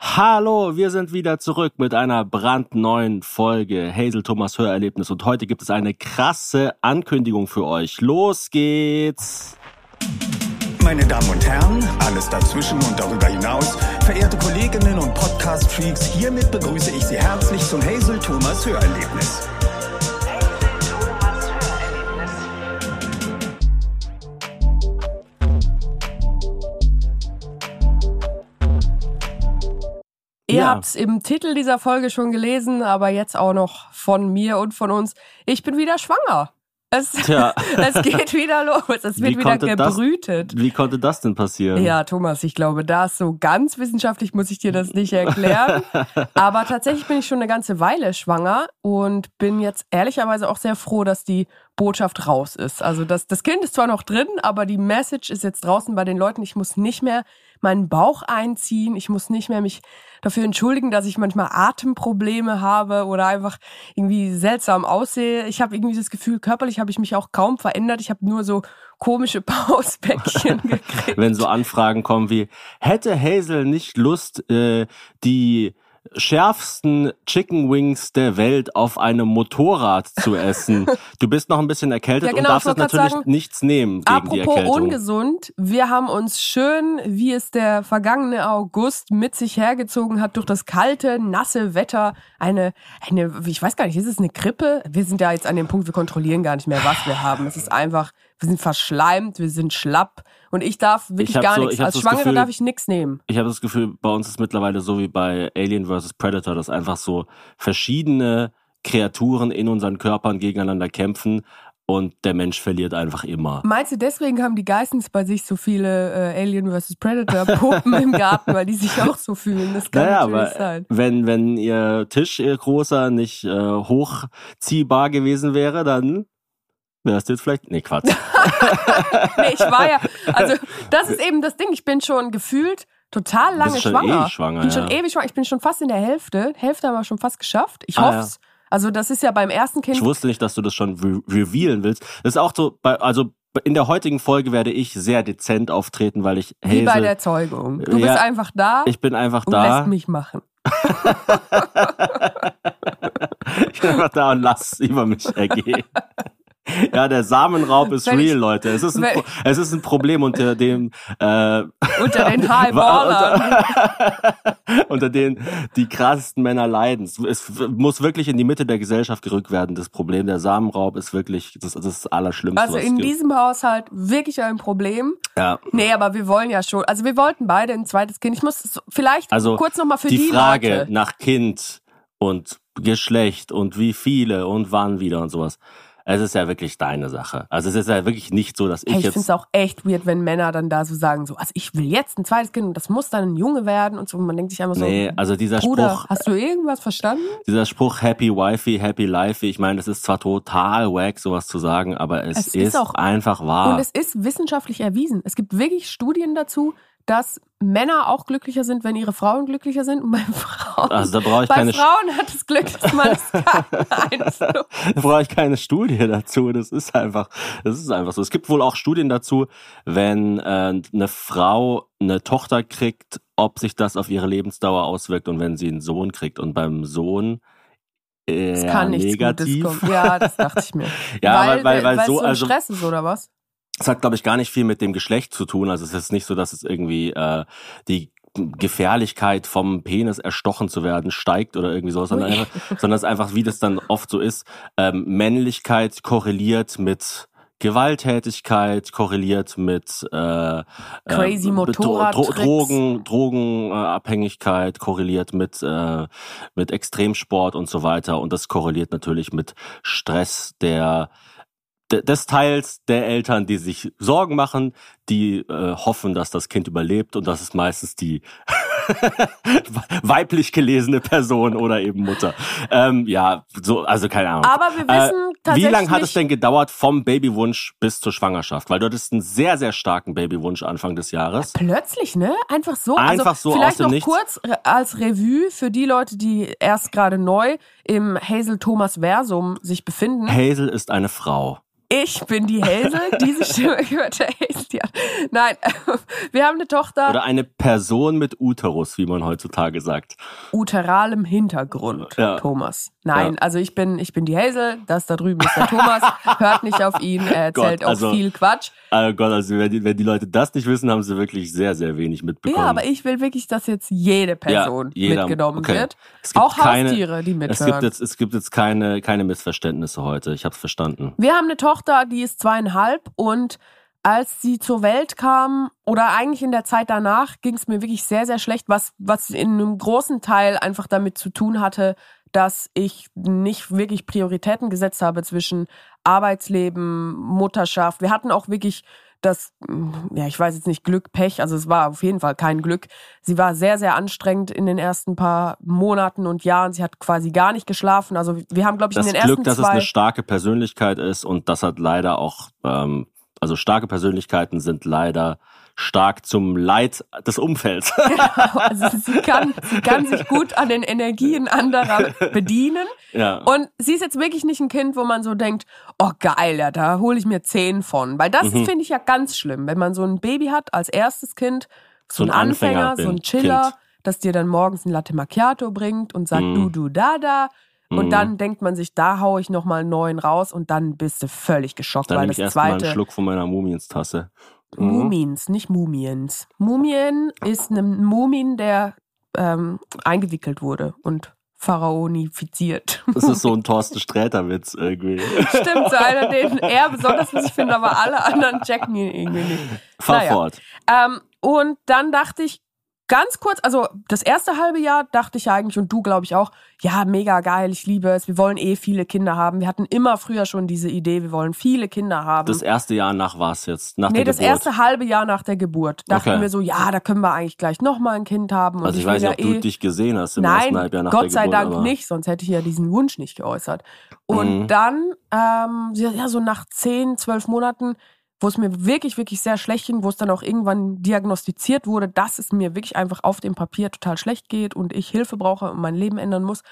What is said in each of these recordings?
Hallo, wir sind wieder zurück mit einer brandneuen Folge Hazel Thomas Hörerlebnis und heute gibt es eine krasse Ankündigung für euch. Los geht's! Meine Damen und Herren, alles dazwischen und darüber hinaus, verehrte Kolleginnen und Podcast-Freaks, hiermit begrüße ich Sie herzlich zum Hazel Thomas Hörerlebnis. Ihr Ja. habt es im Titel dieser Folge schon gelesen, aber jetzt auch noch von mir und von uns. Ich bin wieder schwanger. Es, es geht wieder los. Es wird Wie wieder konnte das- gebrütet. Wie konnte das denn passieren? Ja, Thomas, ich glaube, das so ganz wissenschaftlich muss ich dir das nicht erklären. Aber tatsächlich bin ich schon eine ganze Weile schwanger und bin jetzt ehrlicherweise auch sehr froh, dass die Botschaft raus ist. Also das, das Kind ist zwar noch drin, aber die Message ist jetzt draußen bei den Leuten. Ich muss nicht mehr meinen Bauch einziehen. Ich muss nicht mehr mich dafür entschuldigen, dass ich manchmal Atemprobleme habe oder einfach irgendwie seltsam aussehe. Ich habe irgendwie das Gefühl, körperlich habe ich mich auch kaum verändert. Ich habe nur so komische Pausbäckchen gekriegt. Wenn so Anfragen kommen wie, hätte Hazel nicht Lust, äh, die schärfsten Chicken Wings der Welt auf einem Motorrad zu essen? Du bist noch ein bisschen erkältet Ja, genau, und darfst jetzt natürlich sagen, nichts nehmen gegen die Apropos Erkältung. ungesund, wir haben uns schön, wie es der vergangene August mit sich hergezogen hat, durch das kalte, nasse Wetter, eine, eine, ich weiß gar nicht, ist es eine Grippe? Wir sind ja jetzt an dem Punkt, wir kontrollieren gar nicht mehr, was wir haben. Es ist einfach, wir sind verschleimt, wir sind schlapp und ich darf wirklich Ich gar so- nichts. Als Schwangere Gefühl- darf ich nichts nehmen. Ich habe das Gefühl, bei uns ist mittlerweile so wie bei Alien vs. Predator, dass einfach so verschiedene Kreaturen in unseren Körpern gegeneinander kämpfen und der Mensch verliert einfach immer. Meinst du, deswegen haben die Geissens bei sich so viele äh, Alien vs. Predator Puppen im Garten, weil die sich auch so fühlen? Das kann Naja, natürlich aber sein. wenn, wenn ihr Tisch, ihr großer, nicht äh, hochziehbar gewesen wäre, dann wärst du jetzt vielleicht. Nee, Quatsch. Nee, ich war ja, also das ist eben das Ding. Ich bin schon gefühlt total lange schon schwanger. eh schwanger, Ich bin schon ja. ewig schwanger. Ich bin schon fast in der Hälfte. Hälfte haben wir schon fast geschafft. Ich Ah, hoffe ja. es. Also das ist ja beim ersten Kind. Ich wusste nicht, dass du das schon re revealen willst. Das ist auch so, bei, also in der heutigen Folge werde ich sehr dezent auftreten, weil ich wie bei der Zeugung. Du Ja, bist einfach da ich bin einfach und da. lässt mich machen. Ich bin einfach da und lass es über mich ergehen. Ja, der Samenraub ist ich- real, Leute. Es ist ein, Pro es ist ein Problem, unter dem äh, Unter den Highballern. unter, unter denen die krassesten Männer leiden. Es- muss wirklich in die Mitte der Gesellschaft gerückt werden. Das Problem der Samenraub ist wirklich das, das, das Allerschlimmste. Also in diesem Haushalt wirklich ein Problem. ja. Nee, aber wir wollen ja schon. Also wir wollten beide ein zweites Kind. Ich muss vielleicht Also kurz nochmal für die, die Frage Leute. nach Kind und Geschlecht und wie viele und wann wieder und sowas. Es ist ja wirklich deine Sache. Also es ist ja wirklich nicht so, dass ich Hey, ich finde jetzt es auch echt weird, wenn Männer dann da so sagen, so, also ich will jetzt ein zweites Kind und das muss dann ein Junge werden und so. Und man denkt sich einfach so, Nee, also dieser Bruder, Spruch, hast du irgendwas verstanden? dieser Spruch Happy Wifey, Happy Life, ich meine, das ist zwar total wack, sowas zu sagen, aber es, Es ist, ist auch- einfach wahr. Und es ist wissenschaftlich erwiesen. Es gibt wirklich Studien dazu, dass Männer auch glücklicher sind, wenn ihre Frauen glücklicher sind. Und bei Frauen, Also bei Frauen hat das Glück des Mannes keinen Einfluss. da brauche ich keine Studie dazu. Das ist einfach, das ist einfach so. Es gibt wohl auch Studien dazu, wenn äh, eine Frau eine Tochter kriegt, ob sich das auf ihre Lebensdauer auswirkt und wenn sie einen Sohn kriegt. Und beim Sohn Es kann nichts negativ. Gutes kommen. Ja, das dachte ich mir. Ja, weil, weil, weil es so, so ein also Stress ist, oder was? Es hat, glaube ich, gar nicht viel mit dem Geschlecht zu tun. Also es ist nicht so, dass es irgendwie äh, die Gefährlichkeit vom Penis erstochen zu werden steigt oder irgendwie so, sondern, einfach, sondern es ist einfach, wie das dann oft so ist, ähm, Männlichkeit korreliert mit Gewalttätigkeit, korreliert mit äh, Crazy äh, mit Dro Dro. Drogen, Drogenabhängigkeit, korreliert mit, äh, mit Extremsport und so weiter. Und das korreliert natürlich mit Stress der de- des Teils der Eltern, die sich Sorgen machen, die äh, hoffen, dass das Kind überlebt und das ist meistens die weiblich gelesene Person oder eben Mutter. Ähm, ja, so, also keine Ahnung. Aber wir wissen Äh, wie tatsächlich. lange hat es denn gedauert vom Babywunsch bis zur Schwangerschaft? Weil du hattest einen sehr, sehr starken Babywunsch Anfang des Jahres. Plötzlich, ne? Einfach so. Einfach also so Vielleicht aus dem noch Nichts. kurz als Revue für die Leute, die erst gerade neu im Hazel Thomas Versum sich befinden. Hazel ist eine Frau. Ich bin die Hazel, diese Stimme gehört der. Ja. Nein, wir haben eine Tochter. Oder eine Person mit Uterus, wie man heutzutage sagt. Uteralem Hintergrund, ja. Thomas. Nein, ja. also ich bin, ich bin die Hazel, das da drüben ist der Thomas. Hört nicht auf ihn, er erzählt Gott, auch also, viel Quatsch. Oh Gott, also wenn die, wenn die Leute das nicht wissen, haben sie wirklich sehr, sehr wenig mitbekommen. Ja, aber ich will wirklich, dass jetzt jede Person ja, mitgenommen okay. wird. auch keine, Haustiere, die mithören. Es gibt jetzt, es gibt jetzt keine, keine Missverständnisse heute. Ich habe es verstanden. Wir haben eine Tochter, die ist zweieinhalb und als sie zur Welt kam oder eigentlich in der Zeit danach ging es mir wirklich sehr, sehr schlecht, was, was in einem großen Teil einfach damit zu tun hatte, dass ich nicht wirklich Prioritäten gesetzt habe zwischen Arbeitsleben, Mutterschaft. Wir hatten auch wirklich das, ja, ich weiß jetzt nicht, Glück, Pech, also es war auf jeden Fall kein Glück. Sie war sehr, sehr anstrengend in den ersten paar Monaten und Jahren. Sie hat quasi gar nicht geschlafen. Also wir haben, glaube ich, das in den Glück, ersten dass zwei... es eine starke Persönlichkeit ist und das hat leider auch, ähm, also starke Persönlichkeiten sind leider stark zum Leid des Umfelds. Genau, also sie kann, sie kann sich gut an den Energien anderer bedienen. Ja. Und sie ist jetzt wirklich nicht ein Kind, wo man so denkt, oh geil, ja, da hole ich mir zehn von. Weil das mhm. finde ich ja ganz schlimm, wenn man so ein Baby hat als erstes Kind, so, so ein Anfänger, Anfänger so ein Chiller, kind. das dir dann morgens ein Latte Macchiato bringt und sagt, mhm. du, du, da, da. Und mhm. dann denkt man sich, da hau ich nochmal einen neuen raus und dann bist du völlig geschockt, dann weil das ich zweite. Mal einen Schluck von meiner Mumienstasse. Mhm. Mumins, nicht Mumiens. Mumien ist ein Mumin, der ähm, eingewickelt wurde und pharaonifiziert. Das ist so ein Thorsten Sträter-Witz irgendwie. Stimmt, so einer, den er besonders witzig findet, aber alle anderen checken ihn irgendwie nicht. Fahr naja. fort. Ähm, und dann dachte ich, ganz kurz, also das erste halbe Jahr dachte ich eigentlich und du glaube ich auch, ja, mega geil, ich liebe es, wir wollen eh viele Kinder haben. Wir hatten immer früher schon diese Idee, wir wollen viele Kinder haben. Das erste Jahr nach was jetzt? Nach nee, der das Geburt? erste halbe Jahr nach der Geburt. Dachten okay. wir so, ja, da können wir eigentlich gleich nochmal ein Kind haben. Und also ich, ich weiß nicht, ob eh du dich gesehen hast im Nein, ersten Halbjahr nach Gott der sei Geburt. Dank nicht, sonst hätte ich ja diesen Wunsch nicht geäußert. Und Mhm. dann, ähm, ja, so nach zehn, zwölf Monaten wo es mir wirklich, wirklich sehr schlecht ging, wo es dann auch irgendwann diagnostiziert wurde, dass es mir wirklich einfach auf dem Papier total schlecht geht und ich Hilfe brauche und mein Leben ändern muss.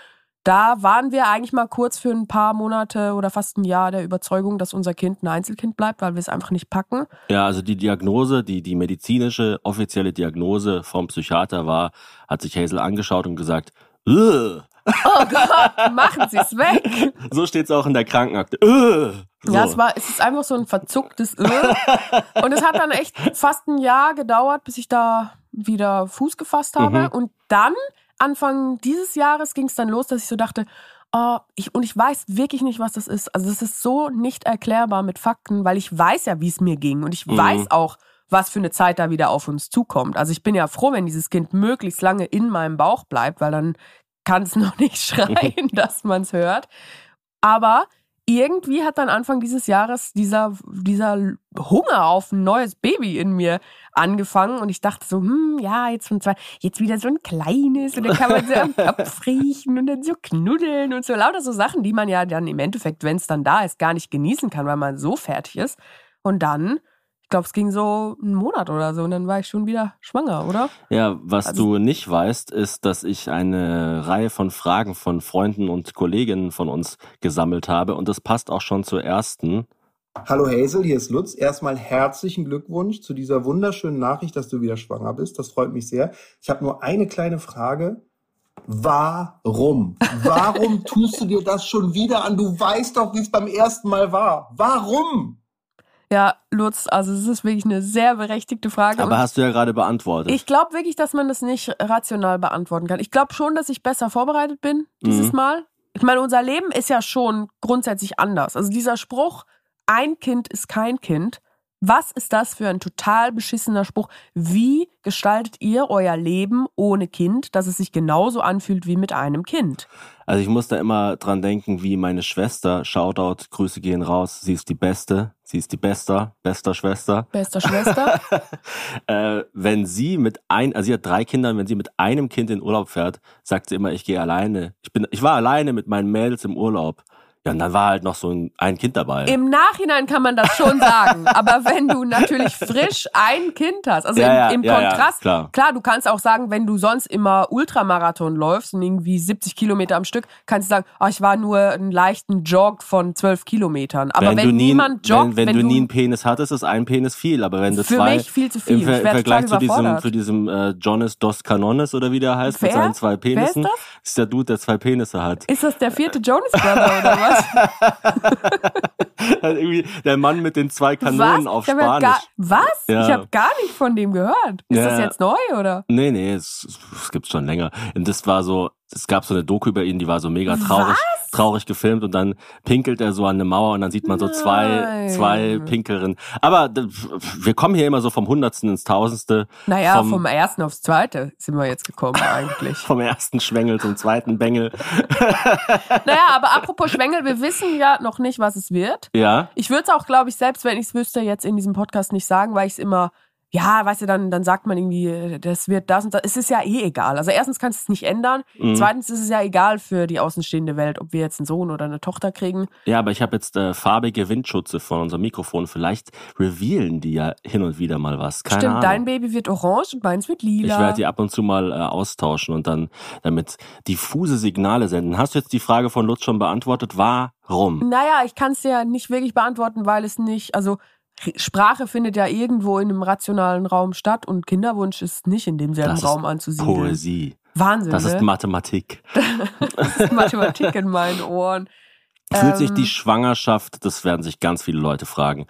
Da waren wir eigentlich mal kurz für ein paar Monate oder fast ein Jahr der Überzeugung, dass unser Kind ein Einzelkind bleibt, weil wir es einfach nicht packen. Ja, also die Diagnose, die, die medizinische, offizielle Diagnose vom Psychiater war, hat sich Hazel angeschaut und gesagt, Ugh. Oh Gott, machen Sie es weg. So steht es auch in der Krankenakte. Ugh. So. Ja, es war, es ist einfach so ein verzucktes Öl. Und es hat dann echt fast ein Jahr gedauert, bis ich da wieder Fuß gefasst habe. Mhm. Und dann, Anfang dieses Jahres, ging es dann los, dass ich so dachte, oh, ich, und ich weiß wirklich nicht, was das ist. Also es ist so nicht erklärbar mit Fakten, weil ich weiß ja, wie es mir ging. Und ich Mhm. weiß auch, was für eine Zeit da wieder auf uns zukommt. Also ich bin ja froh, wenn dieses Kind möglichst lange in meinem Bauch bleibt, weil dann kann es noch nicht schreien, dass man es hört. Aber irgendwie hat dann Anfang dieses Jahres dieser, dieser Hunger auf ein neues Baby in mir angefangen und ich dachte so, hm, ja, jetzt von zwei, jetzt wieder so ein kleines und dann kann man so am Kopf riechen und dann so knuddeln und so lauter so Sachen, die man ja dann im Endeffekt, wenn es dann da ist, gar nicht genießen kann, weil man so fertig ist. Und dann, ich glaube, es ging so einen Monat oder so und dann war ich schon wieder schwanger, oder? Ja, was Also- du nicht weißt, ist, dass ich eine Reihe von Fragen von Freunden und Kolleginnen von uns gesammelt habe und das passt auch schon zur ersten. Hallo Hazel, hier ist Lutz. Erstmal herzlichen Glückwunsch zu dieser wunderschönen Nachricht, dass du wieder schwanger bist. Das freut mich sehr. Ich habe nur eine kleine Frage. Warum? Warum tust du dir das schon wieder an? Du weißt doch, wie es beim ersten Mal war. Warum? Ja, Lutz, also es ist wirklich eine sehr berechtigte Frage. Aber hast du ja gerade beantwortet. ich glaube wirklich, dass man das nicht rational beantworten kann. Ich glaube schon, dass ich besser vorbereitet bin dieses Mhm. Mal. Ich meine, unser Leben ist ja schon grundsätzlich anders. Also dieser Spruch, ein Kind ist kein Kind. Was ist das für ein total beschissener Spruch? Wie gestaltet ihr euer Leben ohne Kind, dass es sich genauso anfühlt wie mit einem Kind? Also ich muss da immer dran denken, wie meine Schwester, Shoutout, Grüße gehen raus, sie ist die Beste, sie ist die Bester, bester Schwester. Bester Schwester? äh, wenn sie mit ein, also sie hat drei Kinder, wenn sie mit einem Kind in Urlaub fährt, sagt sie immer, ich gehe alleine. Ich bin, ich war alleine mit meinen Mädels im Urlaub. Ja, und dann war halt noch so ein, ein Kind dabei. Im Nachhinein kann man das schon sagen, aber wenn du natürlich frisch ein Kind hast, also Ja, im, im ja, ja, Kontrast, klar. du kannst auch sagen, wenn du sonst immer Ultramarathon läufst und irgendwie 70 Kilometer am Stück, kannst du sagen, oh, ich war nur einen leichten Jog von 12 Kilometern. Aber wenn, du nie, niemand joggt, wenn, wenn, du nie einen Penis hattest, ist ein Penis viel. Aber wenn du Für zwei mich viel zu viel. im, Ver werd Vergleich zu diesem, zu diesem äh, Jonas Dos Canones oder wie der heißt, mit Wer? seinen zwei Wer ist Penissen, das? ist der Dude, der zwei Penisse hat. ist das der vierte Jonas Brother oder was? Also irgendwie der Mann mit den zwei Kanonen was? auf Spanisch. gar, was? Ja. Ich habe gar nicht von dem gehört. Ist Ja. das jetzt neu oder? Nee, nee, es, es gibt's schon länger. Und das war so, es gab so eine Doku über ihn, die war so mega traurig, traurig gefilmt und dann pinkelt er so an eine Mauer und dann sieht man so zwei, Nein. zwei Pinkerinnen. Aber wir kommen hier immer so vom Hundertsten ins Tausendste. Naja, vom, vom ersten aufs zweite sind wir jetzt gekommen eigentlich. vom ersten Schwengel zum zweiten Bengel. Naja, aber apropos Schwengel, wir wissen ja noch nicht, was es wird. Ja. Ich würde es auch, glaube ich, selbst wenn ich es wüsste, jetzt in diesem Podcast nicht sagen, weil ich es immer, ja, weißt du, dann, dann sagt man irgendwie, das wird das und das. Es ist ja eh egal. Also erstens kannst du es nicht ändern. Mhm. Zweitens ist es ja egal für die außenstehende Welt, ob wir jetzt einen Sohn oder eine Tochter kriegen. Ja, aber ich habe jetzt äh, farbige Windschutze von unserem Mikrofon. Vielleicht revealen die ja hin und wieder mal was. Keine Stimmt, Ahnung. dein Baby wird orange und meins wird lila. Ich werde die ab und zu mal äh, austauschen und dann damit diffuse Signale senden. Hast du jetzt die Frage von Lutz schon beantwortet? Warum? Naja, ich kann es ja nicht wirklich beantworten, weil es nicht, also Sprache findet ja irgendwo in einem rationalen Raum statt und Kinderwunsch ist nicht in demselben Das Raum anzusiedeln. Poesie. Wahnsinn, Das ist ne? Mathematik. das ist Mathematik in meinen Ohren. Fühlt sich Ähm, die Schwangerschaft, das werden sich ganz viele Leute fragen,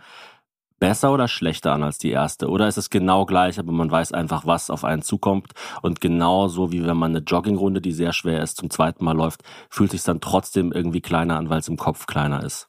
besser oder schlechter an als die erste? Oder ist es genau gleich, aber man weiß einfach, was auf einen zukommt und genauso wie wenn man eine Joggingrunde, die sehr schwer ist, zum zweiten Mal läuft, fühlt sich dann trotzdem irgendwie kleiner an, weil es im Kopf kleiner ist.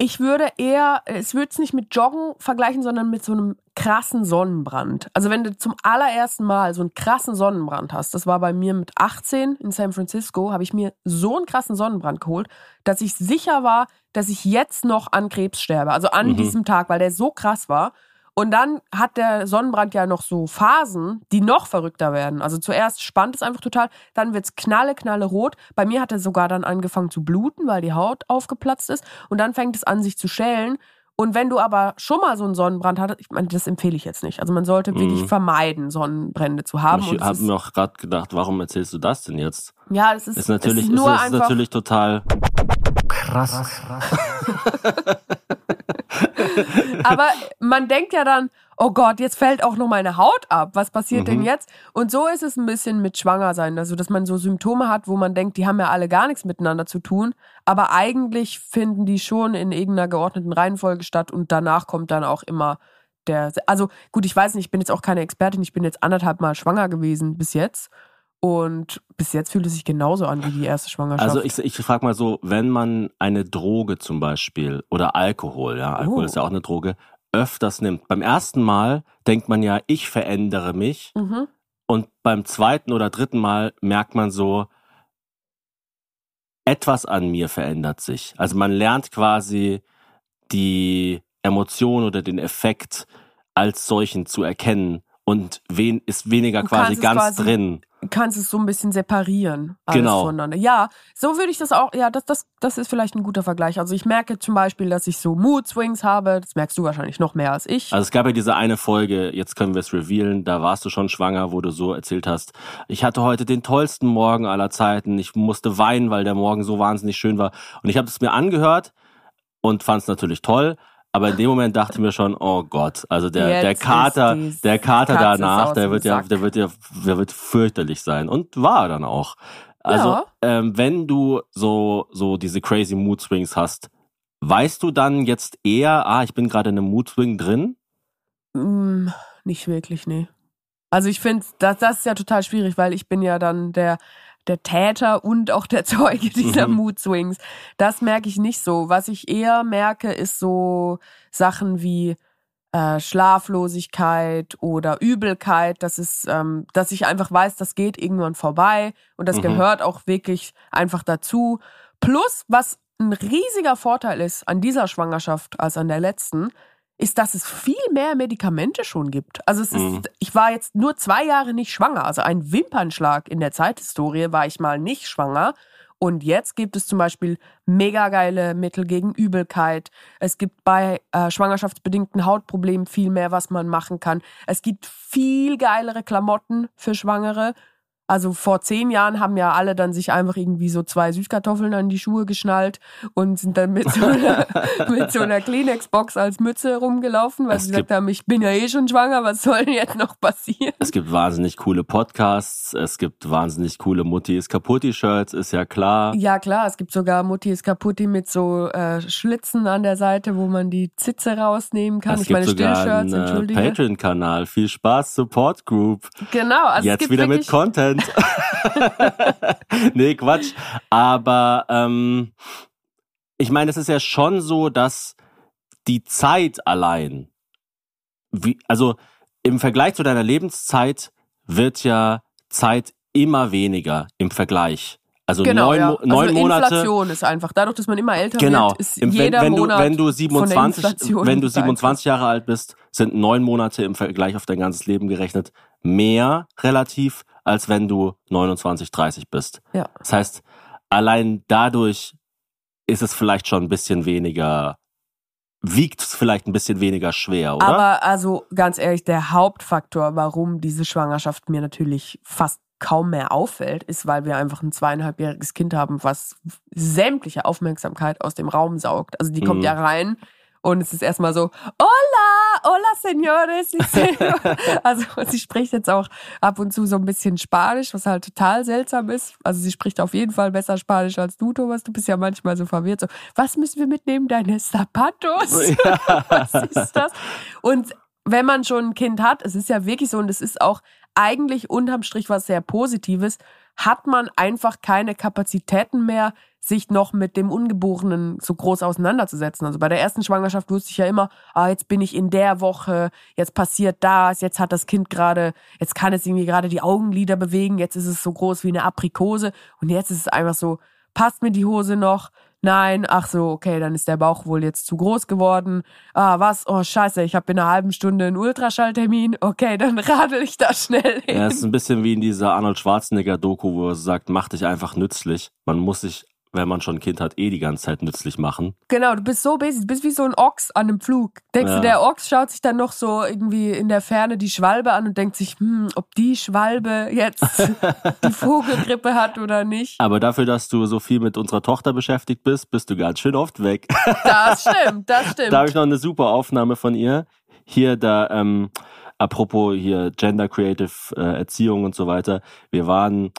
Ich würde eher, es würde es nicht mit Joggen vergleichen, sondern mit so einem krassen Sonnenbrand. Also wenn du zum allerersten Mal so einen krassen Sonnenbrand hast, das war bei mir mit 18 in San Francisco, habe ich mir so einen krassen Sonnenbrand geholt, dass ich sicher war, dass ich jetzt noch an Krebs sterbe. Also an Mhm. diesem Tag, weil der so krass war. Und dann hat der Sonnenbrand ja noch so Phasen, die noch verrückter werden. Also zuerst spannt es einfach total, dann wird's knalle, knalle rot. Bei mir hat er sogar dann angefangen zu bluten, weil die Haut aufgeplatzt ist. Und dann fängt es an, sich zu schälen. Und wenn du aber schon mal so einen Sonnenbrand hattest, ich meine, das empfehle ich jetzt nicht. Also man sollte wirklich Mhm. vermeiden, Sonnenbrände zu haben. ich es habe ist- mir auch gerade gedacht, warum erzählst du das denn jetzt? ja, es ist, Ist natürlich, es ist, ist nur ist einfach. natürlich total. Aber man denkt ja dann, oh Gott, jetzt fällt auch noch meine Haut ab. Was passiert denn Mhm. jetzt? Und so ist es ein bisschen mit Schwangersein. Also, dass man so Symptome hat, wo man denkt, die haben ja alle gar nichts miteinander zu tun. Aber eigentlich finden die schon in irgendeiner geordneten Reihenfolge statt und danach kommt dann auch immer der. Also, gut, ich weiß nicht, ich bin jetzt auch keine Expertin. Ich bin jetzt anderthalb Mal schwanger gewesen bis jetzt. Und bis jetzt fühlt es sich genauso an wie die erste Schwangerschaft. Also ich, ich frage mal so, wenn man eine Droge zum Beispiel oder Alkohol, ja, Alkohol Oh. ist ja auch eine Droge, öfters nimmt. Beim ersten Mal denkt man ja, ich verändere mich. mhm. Und beim zweiten oder dritten Mal merkt man so, etwas an mir verändert sich. Also man lernt quasi die Emotion oder den Effekt als solchen zu erkennen und wen ist weniger Du quasi ganz quasi drin. kannst es so ein bisschen separieren. Alles Genau. Voneinander. Ja, so würde ich das auch, ja, das, das, das ist vielleicht ein guter Vergleich. Also ich merke zum Beispiel, dass ich so Mood Swings habe. Das merkst du wahrscheinlich noch mehr als ich. Also es gab ja diese eine Folge, jetzt können wir es revealen, da warst du schon schwanger, wo du so erzählt hast, ich hatte heute den tollsten Morgen aller Zeiten, ich musste weinen, weil der Morgen so wahnsinnig schön war. Und ich habe es mir angehört und fand es natürlich toll, aber in dem Moment dachte ich mir schon, oh Gott, also der, der Kater, der Kater Katze danach, der wird ja, Sack. der wird ja, der wird fürchterlich sein. Und war er dann auch. Also, Ja. ähm, wenn du so, so diese crazy Mood Swings hast, weißt du dann jetzt eher, ah, ich bin gerade in einem Mood Swing drin? Mm, nicht wirklich, nee. Also ich finde, das, das ist ja total schwierig, weil ich bin ja dann der, der Täter und auch der Zeuge dieser Mhm. Mood Swings. Das merke ich nicht so. Was ich eher merke, ist so Sachen wie äh, Schlaflosigkeit oder Übelkeit. Das ist, ähm, dass ich einfach weiß, das geht irgendwann vorbei und das Mhm. gehört auch wirklich einfach dazu. Plus, was ein riesiger Vorteil ist an dieser Schwangerschaft als an der letzten, ist, dass es viel mehr Medikamente schon gibt. Also es Mhm. ist, ich war jetzt nur zwei Jahre nicht schwanger. Also ein Wimpernschlag in der Zeithistorie war ich mal nicht schwanger. Und jetzt gibt es zum Beispiel mega geile Mittel gegen Übelkeit. Es gibt bei äh, schwangerschaftsbedingten Hautproblemen viel mehr, was man machen kann. Es gibt viel geilere Klamotten für Schwangere. Also vor zehn Jahren haben ja alle dann sich einfach irgendwie so zwei Süßkartoffeln an die Schuhe geschnallt und sind dann mit so einer, mit so einer Kleenex-Box als Mütze rumgelaufen, weil Es sie gesagt haben, ich bin ja eh schon schwanger, was soll denn jetzt noch passieren? Es gibt wahnsinnig coole Podcasts, es gibt wahnsinnig coole Mutti ist kaputt-Shirts, ist ja klar. Ja klar, es gibt sogar Mutti ist kaputti mit so äh, Schlitzen an der Seite, wo man die Zitze rausnehmen kann. es ich gibt meine sogar Stillshirts, einen äh, entschuldige. Patreon-Kanal. Viel Spaß, Support Group. Genau, also Jetzt wieder mit wirklich, Content. nee, Quatsch. Aber ähm, ich meine, es ist ja schon so, dass die Zeit allein, wie, also im Vergleich zu deiner Lebenszeit wird ja Zeit immer weniger im Vergleich. Also genau, neun, ja. Neun also Monate. Inflation ist einfach, dadurch, dass man immer älter Genau. wird, ist Im- jeder wenn, wenn, Monat du, wenn du von der 27, Inflation wenn du beeinflusst. 27 Jahre alt bist, sind neun Monate im Vergleich auf dein ganzes Leben gerechnet mehr relativ, als wenn du 29, 30 bist. Ja. Das heißt, allein dadurch ist es vielleicht schon ein bisschen weniger, wiegt es vielleicht ein bisschen weniger schwer, oder? Aber also ganz ehrlich, der Hauptfaktor, warum diese Schwangerschaft mir natürlich fast kaum mehr auffällt, ist, weil wir einfach ein zweieinhalbjähriges Kind haben, was sämtliche Aufmerksamkeit aus dem Raum saugt. Also die kommt Mhm. ja rein und es ist erstmal so, hola, hola, señores. y señor-" Also sie spricht jetzt auch ab und zu so ein bisschen Spanisch, was halt total seltsam ist. Also sie spricht auf jeden Fall besser Spanisch als du, Thomas. Du bist ja manchmal so verwirrt. So, was müssen wir mitnehmen? Deine Zapatos? was ist das? Und wenn man schon ein Kind hat, es ist ja wirklich so und es ist auch eigentlich unterm Strich was sehr Positives, hat man einfach keine Kapazitäten mehr, sich noch mit dem Ungeborenen so groß auseinanderzusetzen. Also bei der ersten Schwangerschaft wusste ich ja immer, ah, jetzt bin ich in der Woche, jetzt passiert das, jetzt hat das Kind gerade, jetzt kann es irgendwie gerade die Augenlider bewegen, jetzt ist es so groß wie eine Aprikose und jetzt ist es einfach so, passt mir die Hose noch? Nein, ach so, okay, dann ist der Bauch wohl jetzt zu groß geworden. Ah, was? Oh, scheiße, ich habe in einer halben Stunde einen Ultraschalltermin. Okay, dann radel ich da schnell hin. Ja, es ist ein bisschen wie in dieser Arnold Schwarzenegger-Doku, wo er sagt, mach dich einfach nützlich. Man muss sich, wenn man schon ein Kind hat, eh die ganze Zeit nützlich machen. Genau, du bist so busy, du bist wie so ein Ochs an einem Flug. Denkst Ja. du, der Ochs schaut sich dann noch so irgendwie in der Ferne die Schwalbe an und denkt sich, hm, ob die Schwalbe jetzt die Vogelgrippe hat oder nicht. Aber dafür, dass du so viel mit unserer Tochter beschäftigt bist, bist du ganz schön oft weg. Das stimmt, das stimmt. da habe ich noch eine super Aufnahme von ihr. Hier da, ähm, apropos hier Gender Creative äh, Erziehung und so weiter. Wir waren,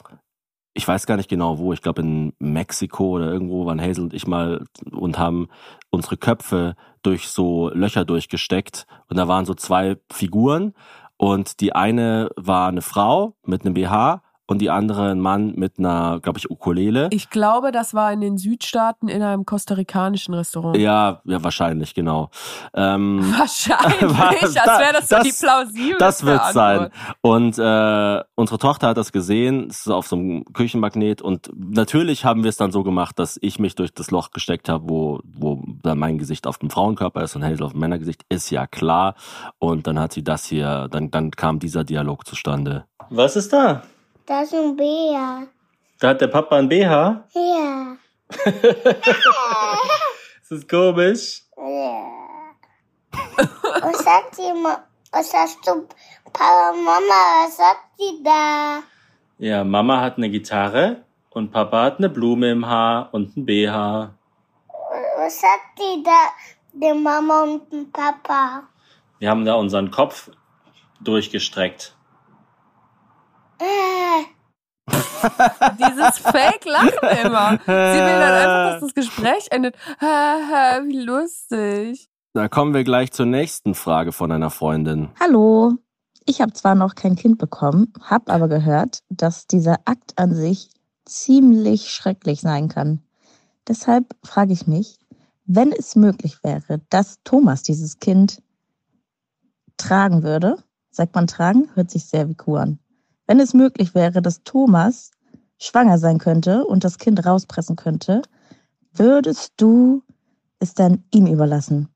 ich weiß gar nicht genau wo, ich glaube in Mexiko oder irgendwo waren Hazel und ich mal und haben unsere Köpfe durch so Löcher durchgesteckt. Und da waren so zwei Figuren. Und die eine war eine Frau mit einem BH und die andere ein Mann mit einer, glaube ich, Ukulele. Ich glaube, das war in den Südstaaten in einem kostarikanischen Restaurant. ja, ja, wahrscheinlich, genau. Ähm, Wahrscheinlich, als wäre das so Das- die plausibelste Das wird sein. Antwort. Und äh, unsere Tochter hat das gesehen, es ist auf so einem Küchenmagnet und natürlich haben wir es dann so gemacht, dass ich mich durch das Loch gesteckt habe, wo, wo dann mein Gesicht auf dem Frauenkörper ist und Hazel auf dem Männergesicht, ist ja klar. Und dann hat sie das hier, dann, dann kam dieser Dialog zustande. Was ist da? Das ist ein Bär. Da hat der Papa ein BH. Ja. Das ist komisch. ja. Was sagt die Ma Was hast du? Papa, Mama, was sagt die da? Ja, Mama hat eine Gitarre und Papa hat eine Blume im Haar und ein BH. Was sagt die da? Die Mama und Papa. Wir haben da unseren Kopf durchgestreckt. Äh, Dieses Fake-Lachen immer. Sie will dann einfach, dass das Gespräch endet. Haha, wie lustig. Da kommen wir gleich zur nächsten Frage von einer Freundin. Hallo. Ich habe zwar noch kein Kind bekommen, habe aber gehört, dass dieser Akt an sich ziemlich schrecklich sein kann. Deshalb frage ich mich, wenn es möglich wäre, dass Thomas dieses Kind tragen würde, sagt man tragen, hört sich sehr wie Kuh an. Wenn es möglich wäre, dass Thomas schwanger sein könnte und das Kind rauspressen könnte, würdest du es dann ihm überlassen?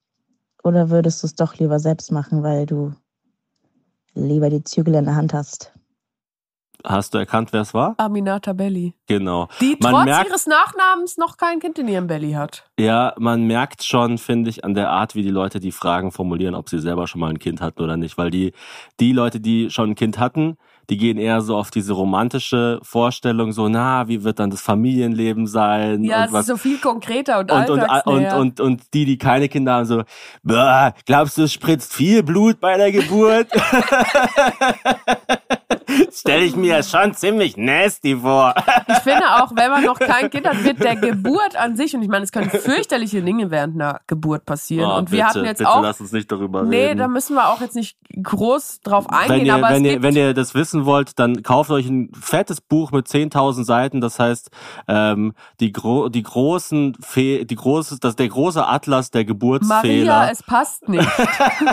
Oder würdest du es doch lieber selbst machen, weil du lieber die Zügel in der Hand hast? Hast du erkannt, wer es war? Aminata Belli. Genau. Die Man trotz merkt- ihres Nachnamens noch kein Kind in ihrem Belly hat. Ja, man merkt schon, finde ich, an der Art, wie die Leute die Fragen formulieren, ob sie selber schon mal ein Kind hatten oder nicht. Weil die, die Leute, die schon ein Kind hatten, die gehen eher so auf diese romantische Vorstellung, so, na, wie wird dann das Familienleben sein? Ja, und es was ist so viel konkreter und, und, und, und, und, und die, die keine Kinder haben, so, "Boah, glaubst du, es spritzt viel Blut bei der Geburt? Stelle ich mir schon ziemlich nasty vor. Ich finde auch, wenn man noch kein Kind hat, wird der Geburt an sich, und ich meine, es können fürchterliche Dinge während einer Geburt passieren. Oh, und wir bitte, hatten jetzt bitte auch. lass uns nicht darüber Nee, reden. da müssen wir auch jetzt nicht groß drauf eingehen, wenn ihr, aber wenn, ihr, wenn ihr das wissen wollt, dann kauft euch ein fettes Buch mit 10.000 Seiten. Das heißt, ähm, die, gro die großen, Fe die große, das der große Atlas der Geburtsfehler. Maria, es passt nicht.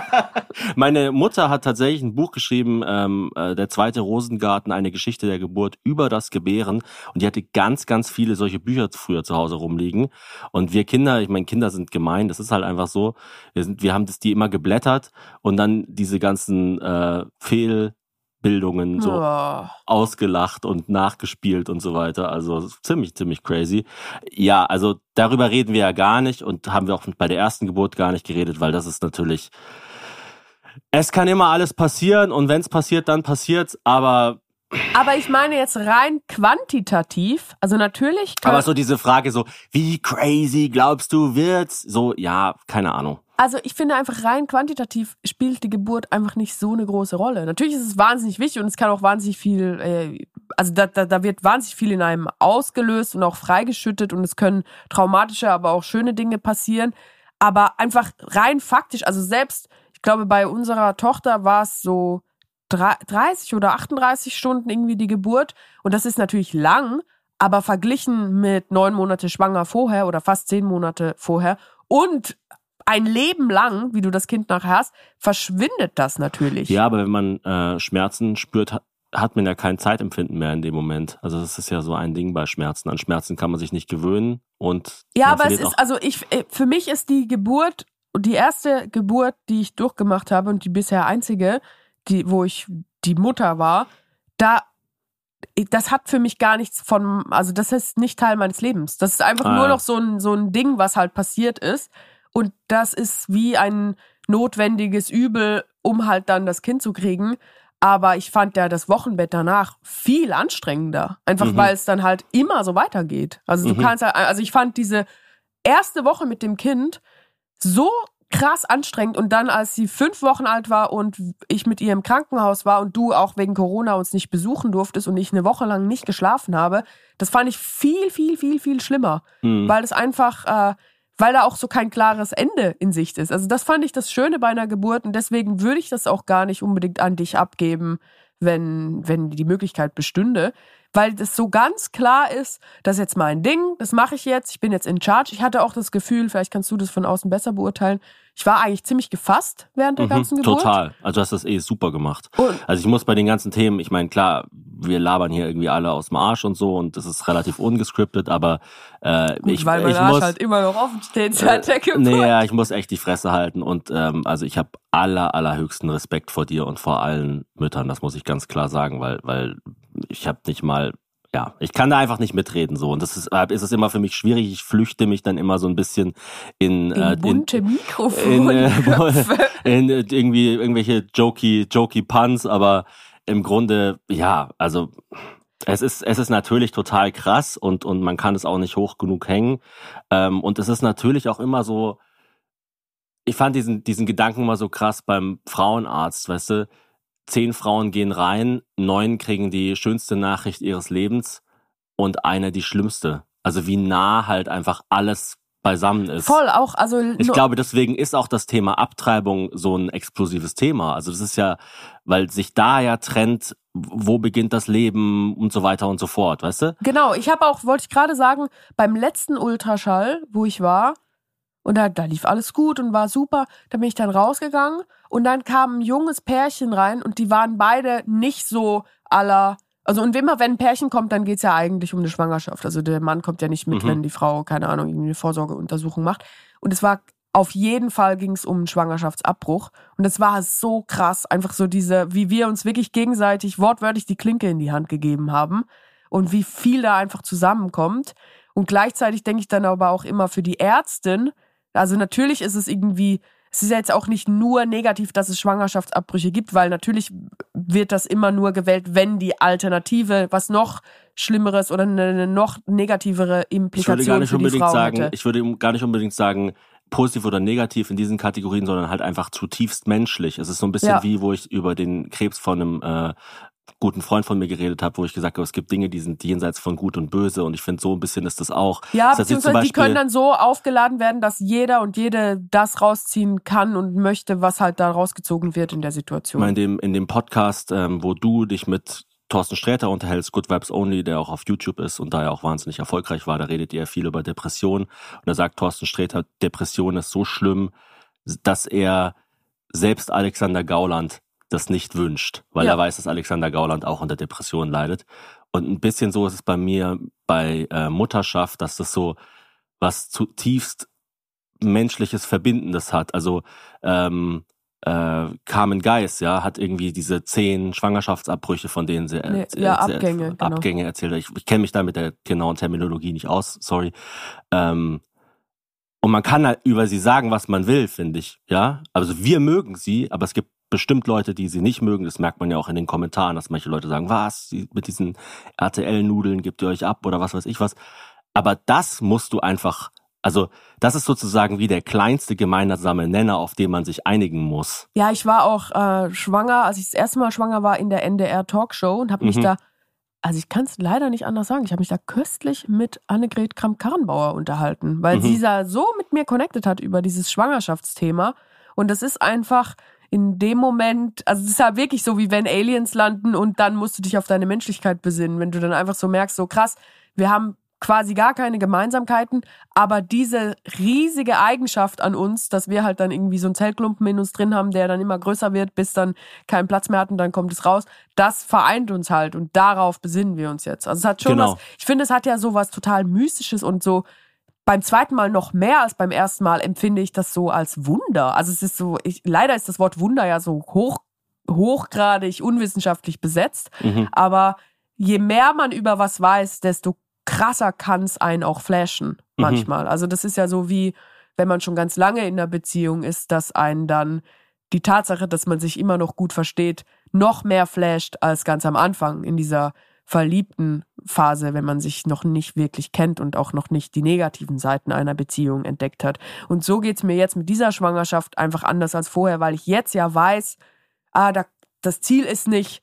Meine Mutter hat tatsächlich ein Buch geschrieben, ähm, äh, der zweite Rosengarten, eine Geschichte der Geburt über das Gebären. Und die hatte ganz, ganz viele solche Bücher früher zu Hause rumliegen. Und wir Kinder, ich meine, Kinder sind gemein, das ist halt einfach so. Wir, sind, wir haben das die immer geblättert und dann diese ganzen äh, Fehlbildungen so Oh. ausgelacht und nachgespielt und so weiter. Also ziemlich, ziemlich crazy. Ja, also darüber reden wir ja gar nicht und haben wir auch bei der ersten Geburt gar nicht geredet, weil das ist natürlich. Es kann immer alles passieren und wenn es passiert, dann passiert's. Aber Aber ich meine jetzt rein quantitativ, also natürlich kann, aber so diese Frage so, wie crazy glaubst du wird's? So ja, keine Ahnung. also ich finde einfach rein quantitativ spielt die Geburt einfach nicht so eine große Rolle. Natürlich ist es wahnsinnig wichtig und es kann auch wahnsinnig viel, äh, also da, da, da wird wahnsinnig viel in einem ausgelöst und auch freigeschüttet und es können traumatische, aber auch schöne Dinge passieren. Aber einfach rein faktisch, also selbst, ich glaube, bei unserer Tochter war es so drei- 30 oder 38 Stunden irgendwie die Geburt und das ist natürlich lang, aber verglichen mit neun Monate schwanger vorher oder fast zehn Monate vorher und ein Leben lang, wie du das Kind nachher hast, verschwindet das natürlich. Ja, aber wenn man äh, Schmerzen spürt, hat, man ja kein Zeitempfinden mehr in dem Moment. Also das ist ja so ein Ding bei Schmerzen. An Schmerzen kann man sich nicht gewöhnen und Ja, aber es ist, also ich, äh, für mich ist die Geburt, die erste Geburt, die ich durchgemacht habe und die bisher einzige, die, wo ich die Mutter war, da, das hat für mich gar nichts von, also das ist nicht Teil meines Lebens. Das ist einfach Ah, nur noch so ein, so ein Ding, was halt passiert ist. Und das ist wie ein notwendiges Übel, um halt dann das Kind zu kriegen. Aber ich fand ja das Wochenbett danach viel anstrengender. Einfach Mhm. weil es dann halt immer so weitergeht. Also du Mhm. kannst halt, also ich fand diese erste Woche mit dem Kind so krass anstrengend und dann, als sie fünf Wochen alt war und ich mit ihr im Krankenhaus war und du auch wegen Corona uns nicht besuchen durftest und ich eine Woche lang nicht geschlafen habe, das fand ich viel, viel, viel, viel schlimmer, Hm. weil es einfach, äh, weil da auch so kein klares Ende in Sicht ist. Also das fand ich das Schöne bei einer Geburt und deswegen würde ich das auch gar nicht unbedingt an dich abgeben, wenn, wenn die Möglichkeit bestünde, weil das so ganz klar ist, das ist jetzt mein Ding, das mache ich jetzt, ich bin jetzt in charge. Ich hatte auch das Gefühl, vielleicht kannst du das von außen besser beurteilen, ich war eigentlich ziemlich gefasst während der Mhm, ganzen Geburt. Total. Also du hast das eh super gemacht. Und Also ich muss bei den ganzen Themen, ich meine, klar, wir labern hier irgendwie alle aus dem Arsch und so und das ist relativ ungescriptet, aber äh, gut, ich, weil mein ich Arsch muss halt immer noch offen steht seit der Geburt. Nee, ja, ich muss echt die Fresse halten und ähm, also ich habe aller allerhöchsten Respekt vor dir und vor allen Müttern, das muss ich ganz klar sagen, weil weil ich habe nicht mal ja, ich kann da einfach nicht mitreden so. Und das ist äh, ist es immer für mich schwierig, ich flüchte mich dann immer so ein bisschen in in äh, in, bunte in, Mikrofone. äh, in äh, irgendwie irgendwelche jokey jokey Puns, aber im Grunde ja, also es ist es ist natürlich total krass und und man kann es auch nicht hoch genug hängen. Ähm, und es ist natürlich auch immer so ich fand diesen diesen Gedanken mal so krass beim Frauenarzt, weißt du, zehn Frauen gehen rein, neun kriegen die schönste Nachricht ihres Lebens und eine die schlimmste. Also wie nah halt einfach alles beisammen ist. Voll auch, also Ich glaube, deswegen ist auch das Thema Abtreibung so ein explosives Thema. Also das ist ja, weil sich da ja trennt, wo beginnt das Leben und so weiter und so fort, weißt du? Genau, ich habe auch, wollte ich gerade sagen, beim letzten Ultraschall, wo ich war, und da, da lief alles gut und war super, da bin ich dann rausgegangen und dann kam ein junges Pärchen rein und die waren beide nicht so aller. Also und immer wenn ein Pärchen kommt, dann geht's ja eigentlich um eine Schwangerschaft. Also der Mann kommt ja nicht mit, Mhm. wenn die Frau, keine Ahnung, irgendwie eine Vorsorgeuntersuchung macht. Und es war auf jeden Fall ging es um einen Schwangerschaftsabbruch. Und es war so krass, einfach so diese, wie wir uns wirklich gegenseitig wortwörtlich die Klinke in die Hand gegeben haben und wie viel da einfach zusammenkommt. Und gleichzeitig denke ich dann aber auch immer für die Ärztin, also natürlich ist es irgendwie, es ist ja jetzt auch nicht nur negativ, dass es Schwangerschaftsabbrüche gibt, weil natürlich wird das immer nur gewählt, wenn die Alternative was noch Schlimmeres oder eine noch negativere Implikation ich würde gar nicht für die unbedingt Frau sagen, hätte. ich würde gar nicht unbedingt sagen, positiv oder negativ in diesen Kategorien, sondern halt einfach zutiefst menschlich. Es ist so ein bisschen Ja. wie, wo ich über den Krebs von einem äh, guten Freund von mir geredet habe, wo ich gesagt habe, es gibt Dinge, die sind jenseits von Gut und Böse und ich finde, so ein bisschen ist das auch. Ja, Das beziehungsweise die können dann so aufgeladen werden, dass jeder und jede das rausziehen kann und möchte, was halt da rausgezogen wird in der Situation. in dem, in dem Podcast, ähm, wo du dich mit Thorsten Sträter unterhältst, Good Vibes Only, der auch auf YouTube ist und da ja auch wahnsinnig erfolgreich war, da redet ihr viel über Depression. Und da sagt Thorsten Sträter, Depression ist so schlimm, dass er selbst Alexander Gauland das nicht wünscht, weil Ja. er weiß, dass Alexander Gauland auch unter Depression leidet. Und ein bisschen so ist es bei mir bei äh, Mutterschaft, dass das so was zutiefst menschliches Verbindendes hat. Also ähm, äh, Carmen Geis, ja, hat irgendwie diese zehn Schwangerschaftsabbrüche, von denen sie Nee, erzählt- ja, erzählt- Abgänge, genau. Abgänge erzählt. Ich, ich kenne mich da mit der genauen Terminologie nicht aus, sorry. Ähm, und man kann halt über sie sagen, was man will, finde ich, ja. Also wir mögen sie, aber es gibt bestimmt Leute, die sie nicht mögen. Das merkt man ja auch in den Kommentaren, dass manche Leute sagen, was, mit diesen RTL-Nudeln gebt ihr euch ab oder was weiß ich was. Aber das musst du einfach, also das ist sozusagen wie der kleinste gemeinsame Nenner, auf den man sich einigen muss. Ja, ich war auch äh, schwanger, als ich das erste Mal schwanger war in der NDR Talkshow und habe mich Mhm. da, also ich kann es leider nicht anders sagen, ich habe mich da köstlich mit Annegret Kramp-Karrenbauer unterhalten, weil Mhm. sie da so mit mir connected hat über dieses Schwangerschaftsthema. Und das ist einfach in dem Moment, also es ist halt wirklich so, wie wenn Aliens landen und dann musst du dich auf deine Menschlichkeit besinnen, wenn du dann einfach so merkst, so krass, wir haben quasi gar keine Gemeinsamkeiten, aber diese riesige Eigenschaft an uns, dass wir halt dann irgendwie so einen Zellklumpen in uns drin haben, der dann immer größer wird, bis dann keinen Platz mehr hat und dann kommt es raus, das vereint uns halt und darauf besinnen wir uns jetzt. Also es hat schon Genau. was, ich finde, es hat ja so was total Mystisches und so beim zweiten Mal noch mehr als beim ersten Mal empfinde ich das so als Wunder. Also es ist so, ich, leider ist das Wort Wunder ja so hoch, hochgradig unwissenschaftlich besetzt. Mhm. Aber je mehr man über was weiß, desto krasser kann es einen auch flashen manchmal. Also das ist ja so wie, wenn man schon ganz lange in einer Beziehung ist, dass einen dann die Tatsache, dass man sich immer noch gut versteht, noch mehr flasht als ganz am Anfang in dieser verliebten Phase, wenn man sich noch nicht wirklich kennt und auch noch nicht die negativen Seiten einer Beziehung entdeckt hat. Und so geht's mir jetzt mit dieser Schwangerschaft einfach anders als vorher, weil ich jetzt ja weiß, ah, da, das Ziel ist nicht,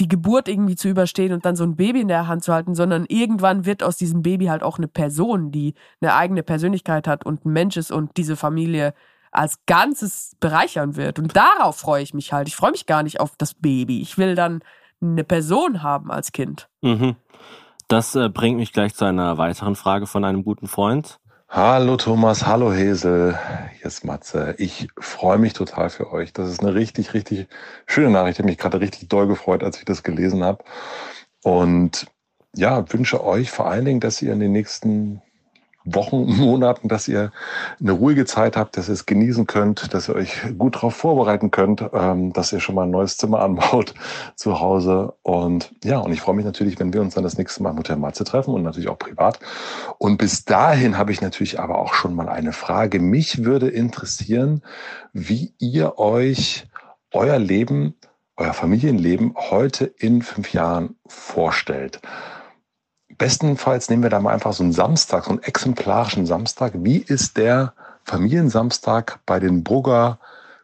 die Geburt irgendwie zu überstehen und dann so ein Baby in der Hand zu halten, sondern irgendwann wird aus diesem Baby halt auch eine Person, die eine eigene Persönlichkeit hat und ein Mensch ist und diese Familie als Ganzes bereichern wird. Und darauf freue ich mich halt. Ich freue mich gar nicht auf das Baby. Ich will dann eine Person haben als Kind. Mhm. Das äh, bringt mich gleich zu einer weiteren Frage von einem guten Freund. Hallo Thomas, hallo Hesel, hier ist Matze. Ich freue mich total für euch. Das ist eine richtig, richtig schöne Nachricht. Ich habe mich gerade richtig doll gefreut, als ich das gelesen habe. Und ja, wünsche euch vor allen Dingen, dass ihr in den nächsten Wochen, Monaten, dass ihr eine ruhige Zeit habt, dass ihr es genießen könnt, dass ihr euch gut darauf vorbereiten könnt, ähm, dass ihr schon mal ein neues Zimmer anbaut zu Hause. Und ja, und ich freue mich natürlich, wenn wir uns dann das nächste Mal Mutter Matze treffen und natürlich auch privat. Und bis dahin habe ich natürlich aber auch schon mal eine Frage. Mich würde interessieren, wie ihr euch euer Leben, euer Familienleben heute in fünf Jahren vorstellt. Bestenfalls nehmen wir da mal einfach so einen Samstag, so einen exemplarischen Samstag. Wie ist der Familiensamstag bei den Brugger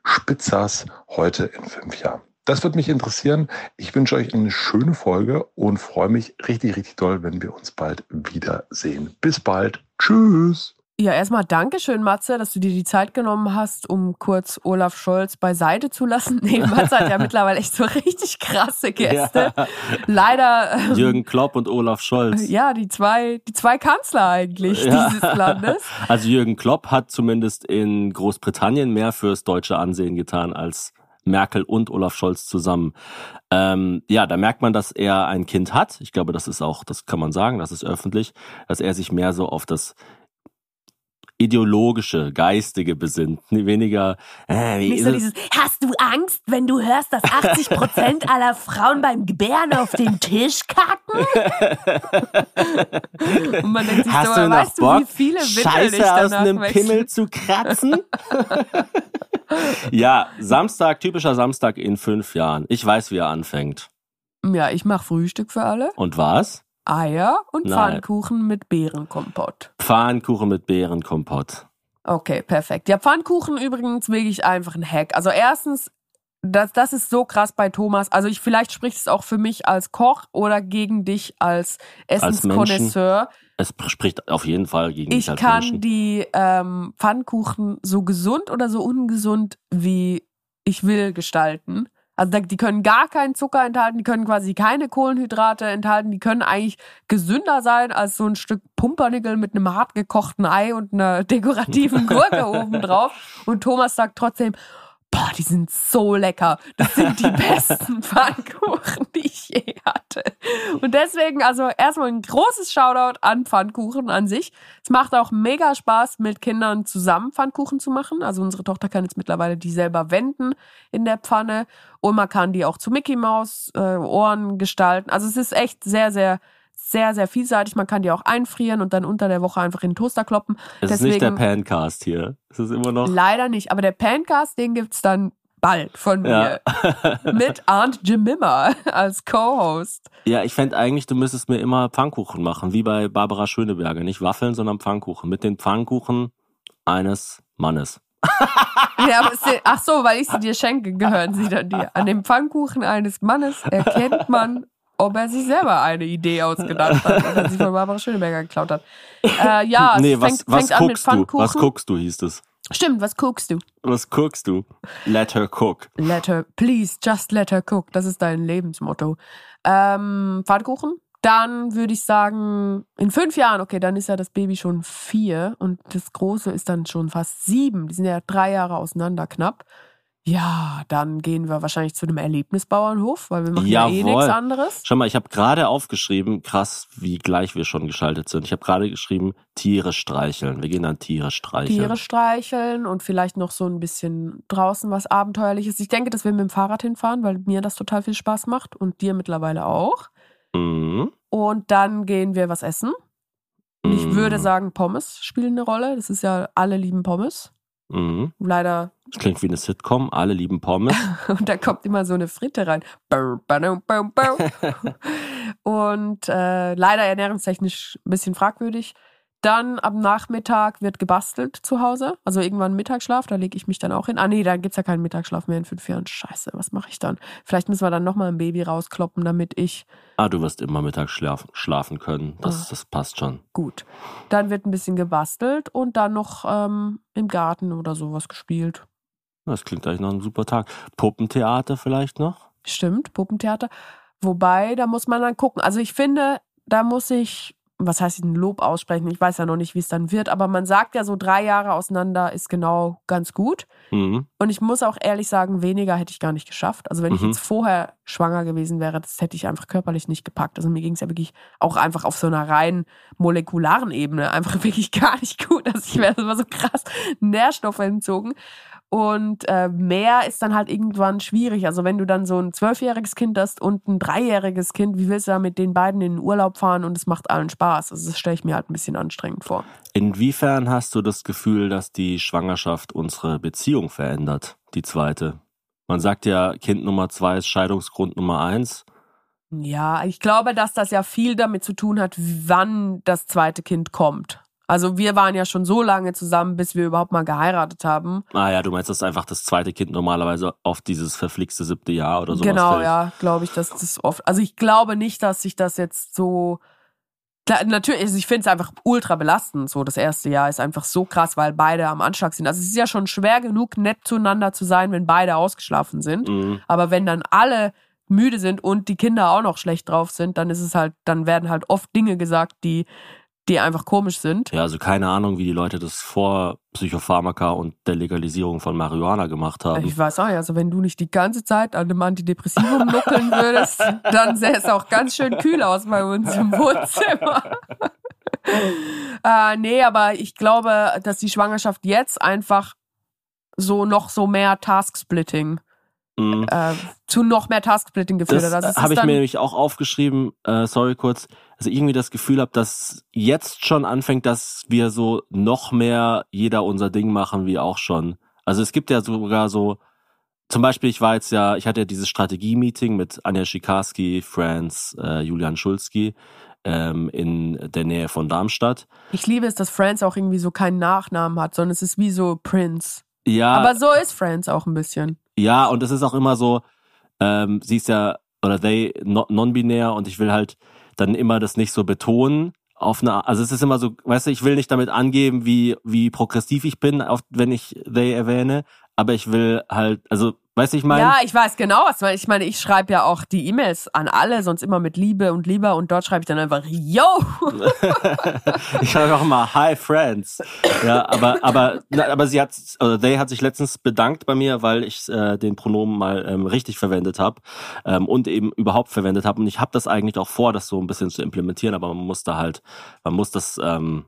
Spitzers heute in fünf Jahren? Das würde mich interessieren. Ich wünsche euch eine schöne Folge und freue mich richtig, richtig doll, wenn wir uns bald wiedersehen. Bis bald. Tschüss. Ja, erstmal Dankeschön, Matze, dass du dir die Zeit genommen hast, um kurz Olaf Scholz beiseite zu lassen. Nee, Matze hat ja mittlerweile echt so richtig krasse Gäste. Ja. Leider. ähm, Jürgen Klopp und Olaf Scholz. Ja, die zwei, die zwei Kanzler eigentlich Ja. dieses Landes. Also Jürgen Klopp hat zumindest in Großbritannien mehr fürs deutsche Ansehen getan als Merkel und Olaf Scholz zusammen. Ähm, ja, da merkt man, dass er ein Kind hat. Ich glaube, das ist auch, das kann man sagen, das ist öffentlich, dass er sich mehr so auf das ideologische, geistige besinnt. Weniger, äh, wie Nicht so es? dieses, hast du Angst, wenn du hörst, dass 80 Prozent aller Frauen beim Gebären auf den Tisch kacken? Und man denkt sich Hast so, du noch weißt Bock, du, wie viele Windel Scheiße aus einem wechsle? Pimmel zu kratzen? ja, Samstag, typischer Samstag in fünf Jahren. Ich weiß, wie er anfängt. Ja, ich mache Frühstück für alle. Und was? Eier und Nein. Pfannkuchen mit Beerenkompott. Pfannkuchen mit Beerenkompott. Okay, perfekt. Ja, Pfannkuchen übrigens wirklich einfach ein Hack. Also erstens, das, das ist so krass bei Thomas. Also ich, vielleicht spricht es auch für mich als Koch oder gegen dich als Essenskonnoisseur. Es spricht auf jeden Fall gegen Ich dich als kann Menschen. die ähm, Pfannkuchen so gesund oder so ungesund wie ich will gestalten. Also die können gar keinen Zucker enthalten, die können quasi keine Kohlenhydrate enthalten, die können eigentlich gesünder sein als so ein Stück Pumpernickel mit einem hart gekochten Ei und einer dekorativen Gurke obendrauf. Und Thomas sagt trotzdem, boah, die sind so lecker. Das sind die besten Pfannkuchen, die ich je hatte. Und deswegen, also erstmal ein großes Shoutout an Pfannkuchen an sich. Es macht auch mega Spaß, mit Kindern zusammen Pfannkuchen zu machen. Also unsere Tochter kann jetzt mittlerweile die selber wenden in der Pfanne. Und man kann die auch zu Mickey Maus äh, Ohren gestalten. Also es ist echt sehr, sehr, sehr, sehr vielseitig. Man kann die auch einfrieren und dann unter der Woche einfach in den Toaster kloppen. Es ist nicht der Deswegen- Pancast hier. Es ist immer noch. Leider nicht. Aber der Pancast, den gibt's dann bald von mir. Ja. Mit Aunt Jemima als Co-Host. ja, ich fände eigentlich, du müsstest mir immer Pfannkuchen machen, wie bei Barbara Schöneberger. Nicht Waffeln, sondern Pfannkuchen. Mit den Pfannkuchen eines Mannes. Ja, aber sie, ach so, weil ich sie dir schenke, gehören sie dann dir. An dem Pfannkuchen eines Mannes erkennt man, ob er sich selber eine Idee ausgedacht hat oder sie von Barbara Schöneberger geklaut hat. Äh, ja, es nee, fängt, was, was fängt an mit guckst du? Pfannkuchen. Was guckst du, hieß es. Stimmt, was guckst du? Was guckst du? Let her cook. Let her, please, just let her cook. Das ist dein Lebensmotto. Ähm, Pfannkuchen. Dann würde ich sagen, in fünf Jahren, okay, dann ist ja das Baby schon vier und das Große ist dann schon fast sieben. Die sind ja drei Jahre auseinander knapp. Ja, dann gehen wir wahrscheinlich zu einem Erlebnisbauernhof, weil wir machen ja eh Jawohl. nichts anderes. Schau mal, ich habe gerade aufgeschrieben, krass, wie gleich wir schon geschaltet sind. Ich habe gerade geschrieben, Tiere streicheln. Wir gehen dann Tiere streicheln. Tiere streicheln und vielleicht noch so ein bisschen draußen was Abenteuerliches. Ich denke, dass wir mit dem Fahrrad hinfahren, weil mir das total viel Spaß macht und dir mittlerweile auch. Mhm. Und dann gehen wir was essen. Und ich würde Mhm. sagen, Pommes spielen eine Rolle. Das ist ja, alle lieben Pommes. Mhm. Leider, Das klingt wie eine Sitcom. Alle lieben Pommes. und da kommt immer so eine Fritte rein. Und äh, leider ernährungstechnisch ein bisschen fragwürdig. Dann am Nachmittag wird gebastelt zu Hause. Also irgendwann Mittagsschlaf, da lege ich mich dann auch hin. Ah nee, da gibt's ja keinen Mittagsschlaf mehr in fünf Jahren. Scheiße, was mache ich dann? Vielleicht müssen wir dann nochmal ein Baby rauskloppen, damit ich Ah, du wirst immer mittags schlafen können. Das, Ah. das passt schon. Gut. Dann wird ein bisschen gebastelt und dann noch ähm, im Garten oder sowas gespielt. Das klingt eigentlich noch ein super Tag. Puppentheater vielleicht noch? Stimmt, Puppentheater. Wobei, da muss man dann gucken. Also ich finde, da muss ich, was heißt ein Lob aussprechen? Ich weiß ja noch nicht, wie es dann wird, aber man sagt ja so drei Jahre auseinander ist genau ganz gut. Mhm. Und ich muss auch ehrlich sagen, weniger hätte ich gar nicht geschafft. Also wenn ich Mhm. jetzt vorher schwanger gewesen wäre, das hätte ich einfach körperlich nicht gepackt. Also mir ging es ja wirklich auch einfach auf so einer rein molekularen Ebene einfach wirklich gar nicht gut. Also ich wäre immer so krass Nährstoffe entzogen. Und äh, mehr ist dann halt irgendwann schwierig. Also wenn du dann so ein zwölfjähriges Kind hast und ein dreijähriges Kind, wie willst du da mit den beiden in den Urlaub fahren und es macht allen Spaß? Also das stelle ich mir halt ein bisschen anstrengend vor. Inwiefern hast du das Gefühl, dass die Schwangerschaft unsere Beziehung verändert? Die zweite. Man sagt ja, Kind Nummer zwei ist Scheidungsgrund Nummer eins. Ja, ich glaube, dass das ja viel damit zu tun hat, wann das zweite Kind kommt. Also wir waren ja schon so lange zusammen, bis wir überhaupt mal geheiratet haben. Ah ja, du meinst, dass einfach das zweite Kind normalerweise auf dieses verflixte siebte Jahr oder sowas genau, fällt. ja, glaube ich, dass das oft. Also ich glaube nicht, dass sich das jetzt so. Klar, natürlich, also ich finde es einfach ultra belastend. So das erste Jahr ist einfach so krass, weil beide am Anschlag sind. Also es ist ja schon schwer genug, nett zueinander zu sein, wenn beide ausgeschlafen sind. Mhm. Aber wenn dann alle müde sind und die Kinder auch noch schlecht drauf sind, dann ist es halt, dann werden halt oft Dinge gesagt, die, die einfach komisch sind. Ja, also keine Ahnung, wie die Leute das vor Psychopharmaka und der Legalisierung von Marihuana gemacht haben. Ich weiß auch also wenn du nicht die ganze Zeit an einem Antidepressivum nuckeln würdest, dann sähe es auch ganz schön kühl aus bei uns im Wohnzimmer. Äh, nee, aber ich glaube, dass die Schwangerschaft jetzt einfach so noch so mehr Tasksplitting Mhm. äh, zu noch mehr Tasksplitting geführt Das hat. Also es habe ich mir nämlich auch aufgeschrieben, äh, sorry kurz, also irgendwie das Gefühl habe, dass jetzt schon anfängt, dass wir so noch mehr jeder unser Ding machen, wie auch schon. Also es gibt ja sogar so, zum Beispiel, ich war jetzt ja, ich hatte ja dieses Strategie-Meeting mit Anja Schikarski, Franz, äh, Julian Schulski ähm, in der Nähe von Darmstadt. Ich liebe es, dass Friends auch irgendwie so keinen Nachnamen hat, sondern es ist wie so Prince. Ja, Aber so ist Friends auch ein bisschen. Ja, und es ist auch immer so, ähm, sie ist ja, oder they, no- non-binär und ich will halt dann immer das nicht so betonen. Auf eine, also es ist immer so, weißt du, ich will nicht damit angeben, wie, wie progressiv ich bin, auf, wenn ich they erwähne, aber ich will halt, also, weißt du, ich meine, ja, ich weiß genau, was meinst. Ich meine, ich schreibe ja auch die E-Mails an alle, sonst immer mit Liebe und Lieber und dort schreibe ich dann einfach Yo! ich sage auch immer Hi Friends. Ja, aber aber aber sie hat oder they hat sich letztens bedankt bei mir, weil ich äh, den Pronomen mal ähm, richtig verwendet habe ähm, und eben überhaupt verwendet habe und ich habe das eigentlich auch vor, das so ein bisschen zu implementieren, aber man muss da halt man muss das ähm,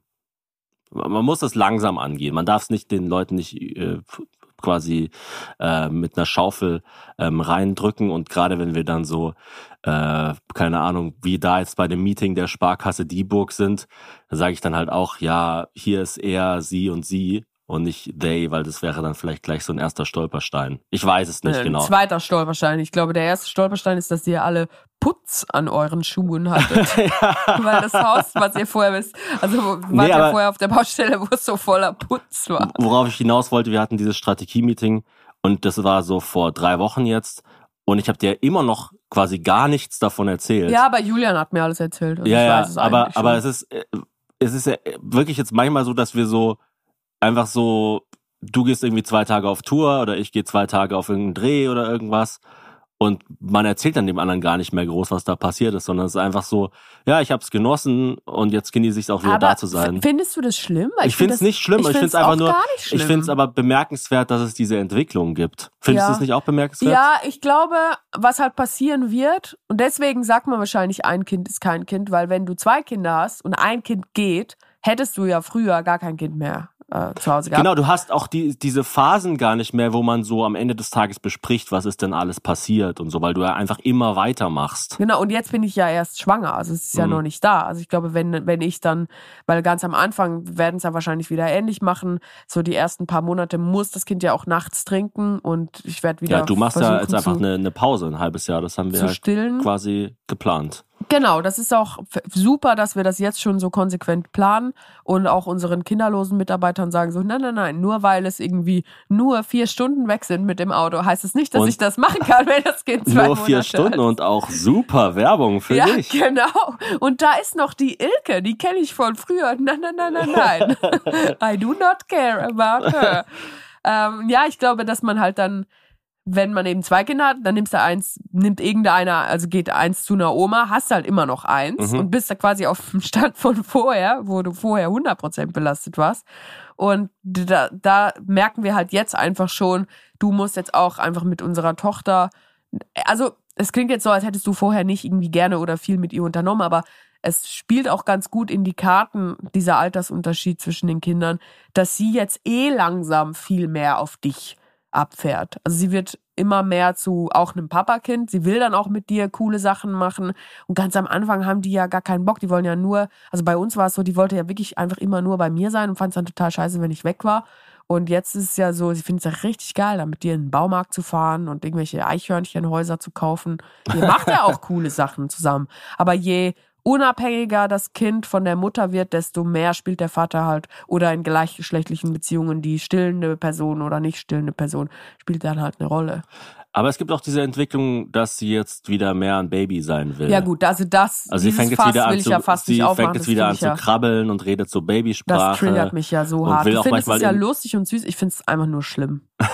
man muss das langsam angehen. Man darf es nicht den Leuten nicht äh, quasi äh, mit einer Schaufel ähm, reindrücken. Und gerade wenn wir dann so äh, keine Ahnung, wie da jetzt bei dem Meeting der Sparkasse Dieburg sind, sage ich dann halt auch, ja, hier ist er, sie und sie und nicht they, weil das wäre dann vielleicht gleich so ein erster Stolperstein. Ich weiß es nicht Ein genau. zweiter Stolperstein. Ich glaube, der erste Stolperstein ist, dass ihr alle Putz an euren Schuhen hattet. Weil das Haus, was ihr vorher wisst, also wart Nee, ihr vorher auf der Baustelle, wo es so voller Putz war. Worauf ich hinaus wollte, wir hatten dieses Strategie-Meeting und das war so vor drei Wochen jetzt und ich habe dir immer noch quasi gar nichts davon erzählt. Ja, aber Julian hat mir alles erzählt. Ja, ich ja, weiß es aber, aber es ist, äh, es ist ja wirklich jetzt manchmal so, dass wir so einfach so, du gehst irgendwie zwei Tage auf Tour oder ich gehe zwei Tage auf irgendeinen Dreh oder irgendwas und man erzählt dann dem anderen gar nicht mehr groß, was da passiert ist, sondern es ist einfach so, ja, ich hab's genossen und jetzt genieße ich es auch wieder da zu sein. Findest du das schlimm? Weil Ich finde es nicht schlimm, ich, finde es einfach nur, ich finde es aber bemerkenswert, dass es diese Entwicklung gibt. Findest Ja. du es nicht auch bemerkenswert? Ja, ich glaube, was halt passieren wird, und deswegen sagt man wahrscheinlich, ein Kind ist kein Kind, weil wenn du zwei Kinder hast und ein Kind geht, hättest du ja früher gar kein Kind mehr äh, zu Hause gehabt. Genau, du hast auch die, diese Phasen gar nicht mehr, wo man so am Ende des Tages bespricht, was ist denn alles passiert und so, weil du ja einfach immer weitermachst. Genau, und jetzt bin ich ja erst schwanger, also es ist ja Mhm. noch nicht da. Also ich glaube, wenn, wenn ich dann, weil ganz am Anfang werden es ja wahrscheinlich wieder ähnlich machen, so die ersten paar Monate muss das Kind ja auch nachts trinken und ich werde wieder Ja, du machst ja jetzt einfach eine, eine Pause, ein halbes Jahr, das haben wir halt quasi geplant. Genau, das ist auch super, dass wir das jetzt schon so konsequent planen und auch unseren kinderlosen Mitarbeitern sagen so, nein, nein, nein, nur weil es irgendwie nur vier Stunden weg sind mit dem Auto, heißt es nicht, dass Und ich das machen kann, wenn das Kind zwei Nur vier Monate Stunden alt und auch super Werbung für ja, dich. genau. Und da ist noch die Ilke, die kenne ich von früher. Nein, nein, nein, nein, nein. I do not care about her. ähm, ja, ich glaube, dass man halt dann, wenn man eben zwei Kinder hat, dann nimmst du eins, nimmt irgendeiner, also geht eins zu einer Oma, hast halt immer noch eins Mhm. und bist da quasi auf dem Stand von vorher, wo du vorher 100% belastet warst. Und da, da merken wir halt jetzt einfach schon, du musst jetzt auch einfach mit unserer Tochter, also es klingt jetzt so, als hättest du vorher nicht irgendwie gerne oder viel mit ihr unternommen, aber es spielt auch ganz gut in die Karten, dieser Altersunterschied zwischen den Kindern, dass sie jetzt eh langsam viel mehr auf dich abfährt. Also sie wird immer mehr zu auch einem Papakind. Sie will dann auch mit dir coole Sachen machen. Und ganz am Anfang haben die ja gar keinen Bock. Die wollen ja nur, also bei uns war es so, die wollte ja wirklich einfach immer nur bei mir sein und fand es dann total scheiße, wenn ich weg war. Und jetzt ist es ja so, sie findet es ja richtig geil, dann mit dir in den Baumarkt zu fahren und irgendwelche Eichhörnchenhäuser zu kaufen. Ihr macht ja auch coole Sachen zusammen. Aber je unabhängiger das Kind von der Mutter wird, desto mehr spielt der Vater halt oder in gleichgeschlechtlichen Beziehungen die stillende Person oder nicht stillende Person spielt dann halt eine Rolle. Aber es gibt auch diese Entwicklung, dass sie jetzt wieder mehr ein Baby sein will. Ja gut, also das, Also sie fängt jetzt Fass wieder an will ich zu, ja fast sie fängt jetzt wieder an ich zu krabbeln und redet so Babysprache. Das triggert mich ja so hart. auch findest es manchmal ja lustig und süß, ich finde es einfach nur schlimm.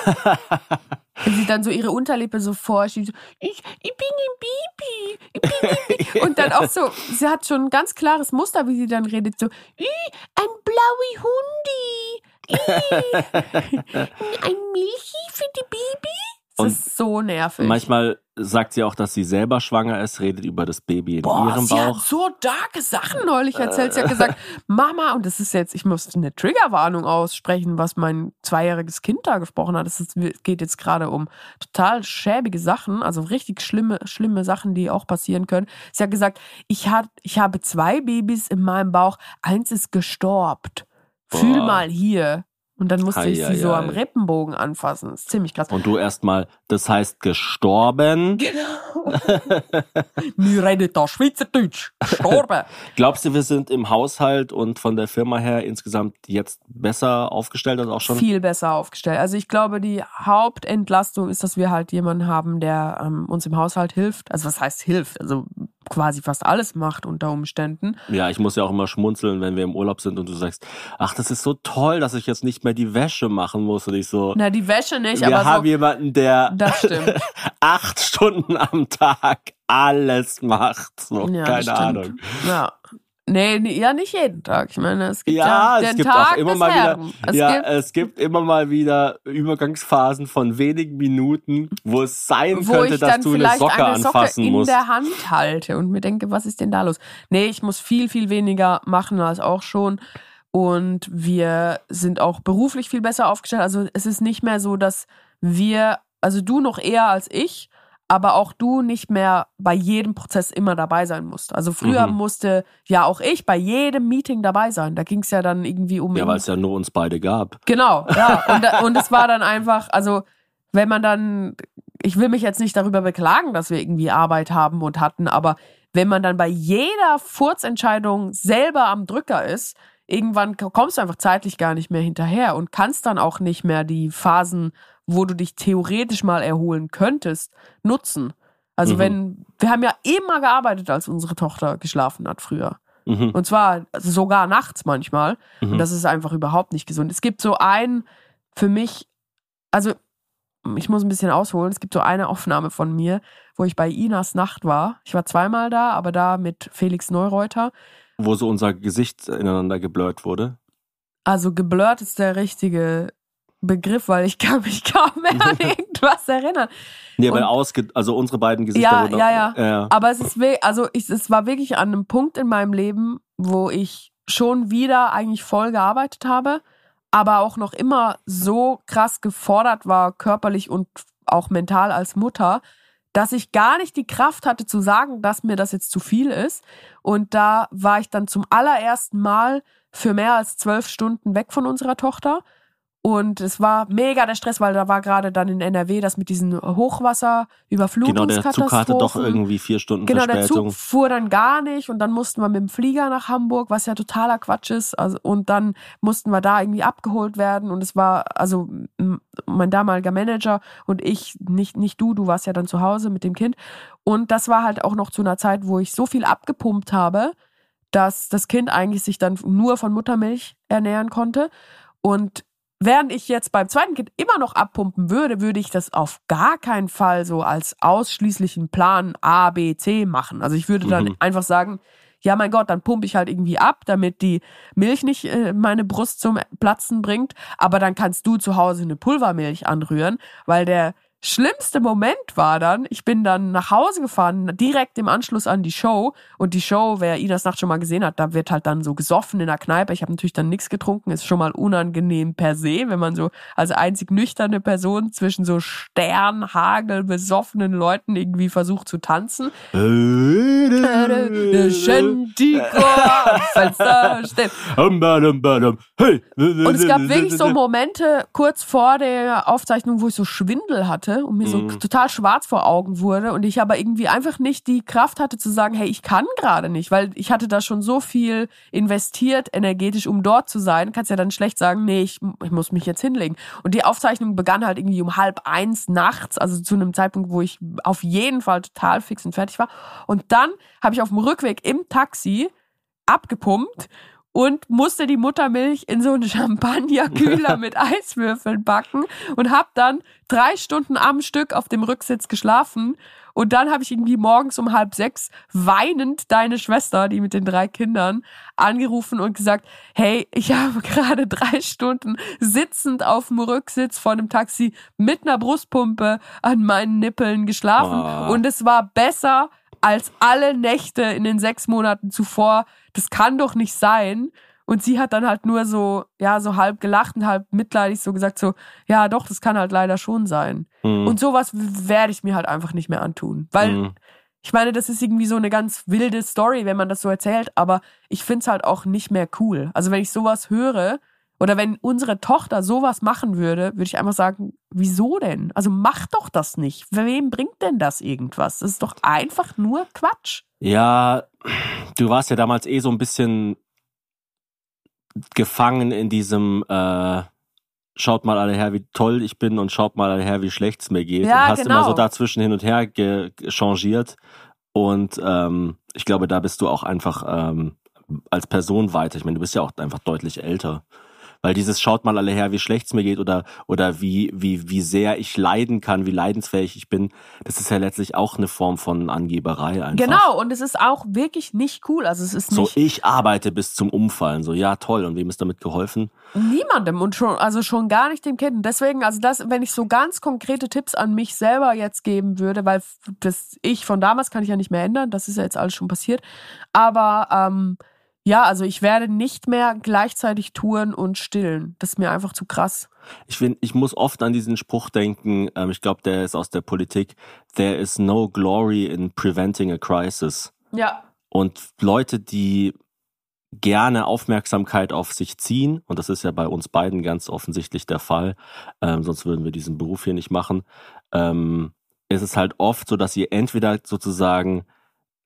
Wenn sie dann so ihre Unterlippe so vorschiebt, ich, ich bin ein Baby, ich bin ein Baby. Und dann auch so, sie hat schon ein ganz klares Muster, wie sie dann redet, so, "Ih, ein blaui Hundi, ein Milchi für die Baby. Das Und ist so nervig. Manchmal sagt sie auch, dass sie selber schwanger ist, redet über das Baby in Boah, ihrem sie hat so darke Sachen neulich erzählt. Sie hat gesagt, Mama, und das ist jetzt, ich muss eine Triggerwarnung aussprechen, was mein zweijähriges Kind da gesprochen hat. Es geht jetzt gerade um total schäbige Sachen, also richtig schlimme, schlimme Sachen, die auch passieren können. Sie hat gesagt, ich, hat, ich habe zwei Babys in meinem Bauch, eins ist gestorbt. Fühl mal hier. Und dann musste ich Ei, sie so ei, am ei. Rippenbogen anfassen. Das ist ziemlich krass. Und du erstmal, das heißt gestorben. Genau. Wir reden da Schweizerdeutsch. Gestorben. Glaubst du, wir sind im Haushalt und von der Firma her insgesamt jetzt besser aufgestellt als auch schon? viel besser aufgestellt. Also ich glaube, die Hauptentlastung ist, dass wir halt jemanden haben, der ähm, uns im Haushalt hilft. Also was heißt hilft? Also quasi fast alles macht unter Umständen. Ja, ich muss ja auch immer schmunzeln, wenn wir im Urlaub sind und du sagst, ach, das ist so toll, dass ich jetzt nicht mehr die Wäsche machen muss und ich so. Na, die Wäsche nicht, wir aber haben so, jemanden, der das stimmt. acht Stunden am Tag alles macht. So, Ja, keine. Ahnung. Ja. Nee, nee, ja, nicht jeden Tag. Ich meine, es gibt ja, Ja, den es gibt Tag auch immer mal wieder. Es ja, gibt, es gibt immer mal wieder Übergangsphasen von wenigen Minuten, wo es sein wo könnte, ich dass du eine vielleicht Socke eine Socke anfassen in musst. der Hand halte und mir denke, was ist denn da los? Nee, ich muss viel, viel weniger machen als auch schon. Und wir sind auch beruflich viel besser aufgestellt. Also es ist nicht mehr so, dass wir, also du noch eher als ich, aber auch du nicht mehr bei jedem Prozess immer dabei sein musst. Also früher Mhm. musste ja auch ich bei jedem Meeting dabei sein. Da ging es ja dann irgendwie um Ja, weil es ja nur uns beide gab. Genau, ja. Und, und es war dann einfach, also wenn man dann, ich will mich jetzt nicht darüber beklagen, dass wir irgendwie Arbeit haben und hatten, aber wenn man dann bei jeder Furzentscheidung selber am Drücker ist, irgendwann kommst du einfach zeitlich gar nicht mehr hinterher und kannst dann auch nicht mehr die Phasen, wo du dich theoretisch mal erholen könntest, nutzen. Also Mhm. wenn, wir haben ja immer gearbeitet, als unsere Tochter geschlafen hat früher. Mhm. Und zwar sogar nachts manchmal. Mhm. Und das ist einfach überhaupt nicht gesund. Es gibt so ein, für mich, also ich muss ein bisschen ausholen, es gibt so eine Aufnahme von mir, wo ich bei Inas Nacht war. Ich war zweimal da, aber da mit Felix Neureuter. Wo so unser Gesicht ineinander geblurrt wurde. Also geblurrt ist der richtige Begriff, weil ich kann mich kaum mehr an irgendwas erinnern. Nee, Und- ausge also unsere beiden Gesichter Ja, wurden. ja, ja. ja. Aber es ist, also ich, es war wirklich an einem Punkt in meinem Leben, wo ich schon wieder eigentlich voll gearbeitet habe, aber auch noch immer so krass gefordert war, körperlich und auch mental als Mutter, dass ich gar nicht die Kraft hatte zu sagen, dass mir das jetzt zu viel ist. Und da war ich dann zum allerersten Mal für mehr als zwölf Stunden weg von unserer Tochter. Und es war mega der Stress, weil da war gerade dann in NRW das mit diesen Hochwasser, Genau, der Zug hatte doch irgendwie vier Stunden Genau, der Verspätung. Zug fuhr dann gar nicht und dann mussten wir mit dem Flieger nach Hamburg, was ja totaler Quatsch ist. Also, und dann mussten wir da irgendwie abgeholt werden und es war, also mein damaliger Manager und ich, nicht, nicht du, du warst ja dann zu Hause mit dem Kind. Und das war halt auch noch zu einer Zeit, wo ich so viel abgepumpt habe, dass das Kind eigentlich sich dann nur von Muttermilch ernähren konnte. Und Während ich jetzt beim zweiten Kind immer noch abpumpen würde, würde ich das auf gar keinen Fall so als ausschließlichen Plan A, B, C machen. Also ich würde dann Mhm. einfach sagen, ja mein Gott, dann pumpe ich halt irgendwie ab, damit die Milch nicht äh, meine Brust zum Platzen bringt. Aber dann kannst du zu Hause eine Pulvermilch anrühren, weil der schlimmste Moment war dann, ich bin dann nach Hause gefahren, direkt im Anschluss an die Show. Und die Show, wer Inas Nacht schon mal gesehen hat, da wird halt dann so gesoffen in der Kneipe. Ich habe natürlich dann nichts getrunken, ist schon mal unangenehm per se, wenn man so als einzig nüchterne Person zwischen so Sternhagel besoffenen Leuten irgendwie versucht zu tanzen. Und es gab wirklich so Momente kurz vor der Aufzeichnung, wo ich so Schwindel hatte und mir so Mhm. total schwarz vor Augen wurde und ich aber irgendwie einfach nicht die Kraft hatte zu sagen, hey, ich kann gerade nicht, weil ich hatte da schon so viel investiert energetisch, um dort zu sein. Kannst ja dann schlecht sagen, nee, ich, ich muss mich jetzt hinlegen. Und die Aufzeichnung begann halt irgendwie um halb eins nachts, also zu einem Zeitpunkt, wo ich auf jeden Fall total fix und fertig war. Und dann habe ich auf dem Rückweg im Taxi abgepumpt und musste die Muttermilch in so einen Champagnerkühler mit Eiswürfeln backen und habe dann drei Stunden am Stück auf dem Rücksitz geschlafen. Und dann habe ich irgendwie morgens um halb sechs weinend deine Schwester, die mit den drei Kindern, angerufen und gesagt, hey, ich habe gerade drei Stunden sitzend auf dem Rücksitz von einem Taxi mit einer Brustpumpe an meinen Nippeln geschlafen. Oh. Und es war besser als alle Nächte in den sechs Monaten zuvor. Das kann doch nicht sein. Und sie hat dann halt nur so, ja, so halb gelacht und halb mitleidig so gesagt, so, ja, doch, das kann halt leider schon sein. Hm. Und sowas werde ich mir halt einfach nicht mehr antun. Weil, Hm. ich meine, das ist irgendwie so eine ganz wilde Story, wenn man das so erzählt, aber ich find's halt auch nicht mehr cool. Also wenn ich sowas höre oder wenn unsere Tochter sowas machen würde, würde ich einfach sagen, wieso denn? Also mach doch das nicht. Wem bringt denn das irgendwas? Das ist doch einfach nur Quatsch. Ja, du warst ja damals eh so ein bisschen gefangen in diesem äh, Schaut mal alle her, wie toll ich bin und schaut mal alle her, wie schlecht es mir geht. Ja, und hast genau. immer so dazwischen hin und her changiert. Und ähm, ich glaube, da bist du auch einfach ähm, als Person weiter. Ich meine, du bist ja auch einfach deutlich älter. Weil dieses schaut mal alle her, wie schlecht es mir geht oder, oder wie, wie, wie sehr ich leiden kann, wie leidensfähig ich bin, das ist ja letztlich auch eine Form von Angeberei einfach. Genau, und es ist auch wirklich nicht cool. Also es ist So, nicht ich arbeite bis zum Umfallen. So, ja, toll. Und wem ist damit geholfen? niemandem und schon, also schon gar nicht dem Kind. Deswegen, also das, wenn ich so ganz konkrete Tipps an mich selber jetzt geben würde, weil das ich von damals kann ich ja nicht mehr ändern, das ist ja jetzt alles schon passiert. Aber ähm, ja, also ich werde nicht mehr gleichzeitig touren und stillen. Das ist mir einfach zu krass. Ich, find, ich muss oft an diesen Spruch denken, ähm, ich glaube, der ist aus der Politik. There is no glory in preventing a crisis. Ja. Und Leute, die gerne Aufmerksamkeit auf sich ziehen, und das ist ja bei uns beiden ganz offensichtlich der Fall, ähm, sonst würden wir diesen Beruf hier nicht machen, ähm, ist es halt oft so, dass sie entweder sozusagen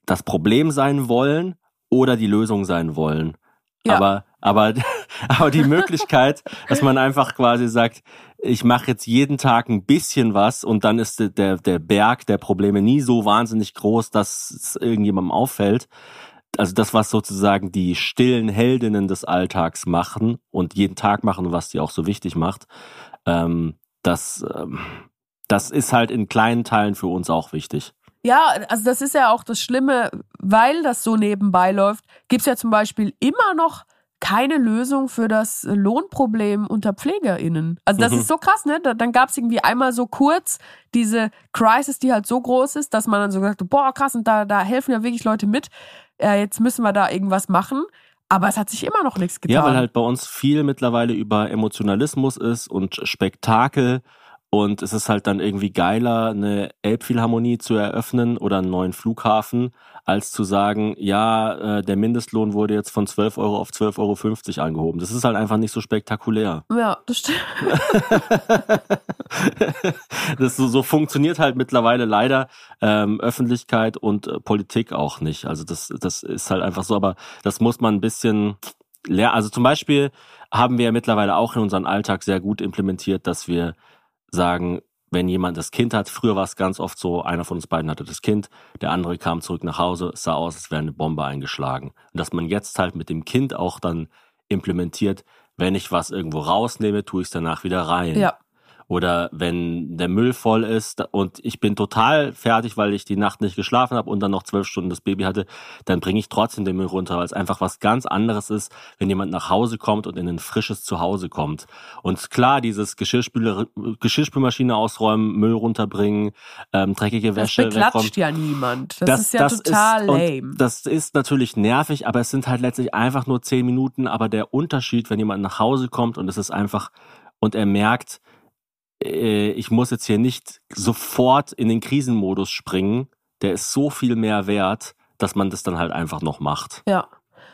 das Problem sein wollen oder die Lösung sein wollen. Ja. Aber, aber, aber die Möglichkeit, dass man einfach quasi sagt, ich mache jetzt jeden Tag ein bisschen was und dann ist der, der Berg der Probleme nie so wahnsinnig groß, dass es irgendjemandem auffällt. Also das, was sozusagen die stillen Heldinnen des Alltags machen und jeden Tag machen, was die auch so wichtig macht, ähm, das, ähm, das ist halt in kleinen Teilen für uns auch wichtig. Ja, also das ist ja auch das Schlimme, weil das so nebenbei läuft, gibt's ja zum Beispiel immer noch keine Lösung für das Lohnproblem unter PflegerInnen. Also das Mhm. ist so krass, ne? Da- Dann gab's irgendwie einmal so kurz diese Crisis, die halt so groß ist, dass man dann so gesagt hat, boah, krass, und da, da helfen ja wirklich Leute mit. Äh, jetzt müssen wir da irgendwas machen. Aber es hat sich immer noch nichts getan. Ja, weil halt bei uns viel mittlerweile über Emotionalismus ist und Spektakel. Und es ist halt dann irgendwie geiler, eine Elbphilharmonie zu eröffnen oder einen neuen Flughafen, als zu sagen, ja, äh, der Mindestlohn wurde jetzt von 12 Euro auf 12,50 Euro angehoben. Das ist halt einfach nicht so spektakulär. ja, das stimmt. das so, so funktioniert halt mittlerweile leider ähm, Öffentlichkeit und äh, Politik auch nicht. Also das, das ist halt einfach so, aber das muss man ein bisschen lernen. Also zum Beispiel haben wir ja mittlerweile auch in unseren Alltag sehr gut implementiert, dass wir sagen, wenn jemand das Kind hat, früher war es ganz oft so, einer von uns beiden hatte das Kind, der andere kam zurück nach Hause, es sah aus, als wäre eine Bombe eingeschlagen. Und dass man jetzt halt mit dem Kind auch dann implementiert, wenn ich was irgendwo rausnehme, tue ich es danach wieder rein. Ja. Oder wenn der Müll voll ist und ich bin total fertig, weil ich die Nacht nicht geschlafen habe und dann noch zwölf Stunden das Baby hatte, dann bringe ich trotzdem den Müll runter, weil es einfach was ganz anderes ist, wenn jemand nach Hause kommt und in ein frisches Zuhause kommt. Und klar, dieses Geschirrspüler, Geschirrspülmaschine ausräumen, Müll runterbringen, ähm, dreckige Das Wäsche wegräumen. beklatscht ja niemand. Das, ist ja total und lame. Das ist natürlich nervig, aber es sind halt letztlich einfach nur zehn Minuten. Aber der Unterschied, wenn jemand nach Hause kommt und es ist einfach, und er merkt, äh, ich muss jetzt hier nicht sofort in den Krisenmodus springen, der ist so viel mehr wert, dass man das dann halt einfach noch macht. Ja.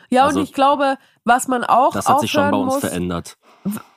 Ja, Also, und ich glaube, was man auch Das hat sich schon bei uns muss, verändert.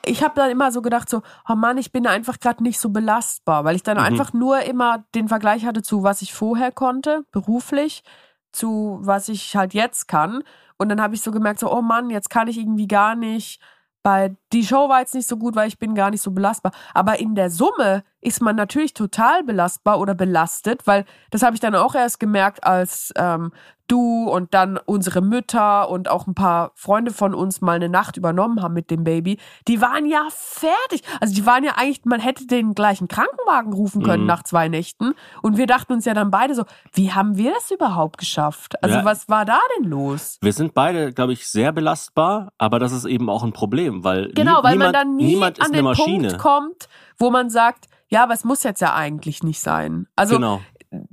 ich habe dann immer so gedacht, so, oh Mann, ich bin einfach gerade nicht so belastbar, weil ich dann Mhm. einfach nur immer den Vergleich hatte zu, was ich vorher konnte, beruflich, zu was ich halt jetzt kann. Und dann habe ich so gemerkt, so, oh Mann, jetzt kann ich irgendwie gar nicht. Bei die Show war jetzt nicht so gut, weil ich bin gar nicht so belastbar. Aber in der Summe ist man natürlich total belastbar oder belastet, weil das habe ich dann auch erst gemerkt, als ähm, du und dann unsere Mütter und auch ein paar Freunde von uns mal eine Nacht übernommen haben mit dem Baby. Die waren ja fertig. Also die waren ja eigentlich, man hätte den gleichen Krankenwagen rufen können Mhm. nach zwei Nächten. Und wir dachten uns ja dann beide so, wie haben wir das überhaupt geschafft? Also Ja. was war da denn los? Wir sind beide, glaube ich, sehr belastbar, aber das ist eben auch ein Problem, weil Genau, nie, weil niemand, man dann nie an den Maschine. Punkt kommt, wo man sagt, ja, aber es muss jetzt ja eigentlich nicht sein. Also genau.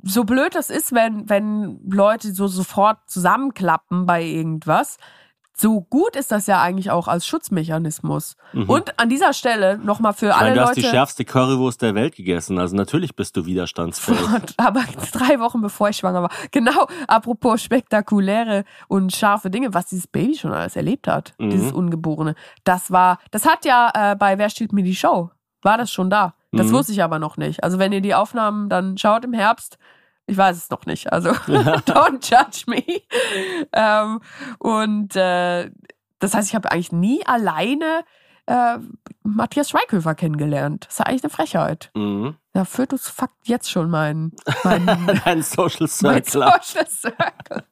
so blöd das ist, wenn, wenn Leute so sofort zusammenklappen bei irgendwas, so gut ist das ja eigentlich auch als Schutzmechanismus. Mhm. Und an dieser Stelle nochmal für Ich alle meine, du hast die Leute. schärfste Currywurst der Welt gegessen, also natürlich bist du widerstandsfähig. aber drei Wochen bevor ich schwanger war. Genau, apropos spektakuläre und scharfe Dinge, was dieses Baby schon alles erlebt hat, Mhm. dieses Ungeborene. Das war, das hat ja äh, bei Wer stiehlt mir die Show, war das schon da. Das Mhm. wusste ich aber noch nicht. Also wenn ihr die Aufnahmen dann schaut im Herbst, ich weiß es noch nicht. Also don't judge me. Ähm, und äh, das heißt, ich habe eigentlich nie alleine äh, Matthias Schweighöfer kennengelernt. Das ist ja eigentlich eine Frechheit. Mhm. Ja, Fötus fuckt jetzt schon mein, mein, Ein Social mein Circle. ab. Social Circle.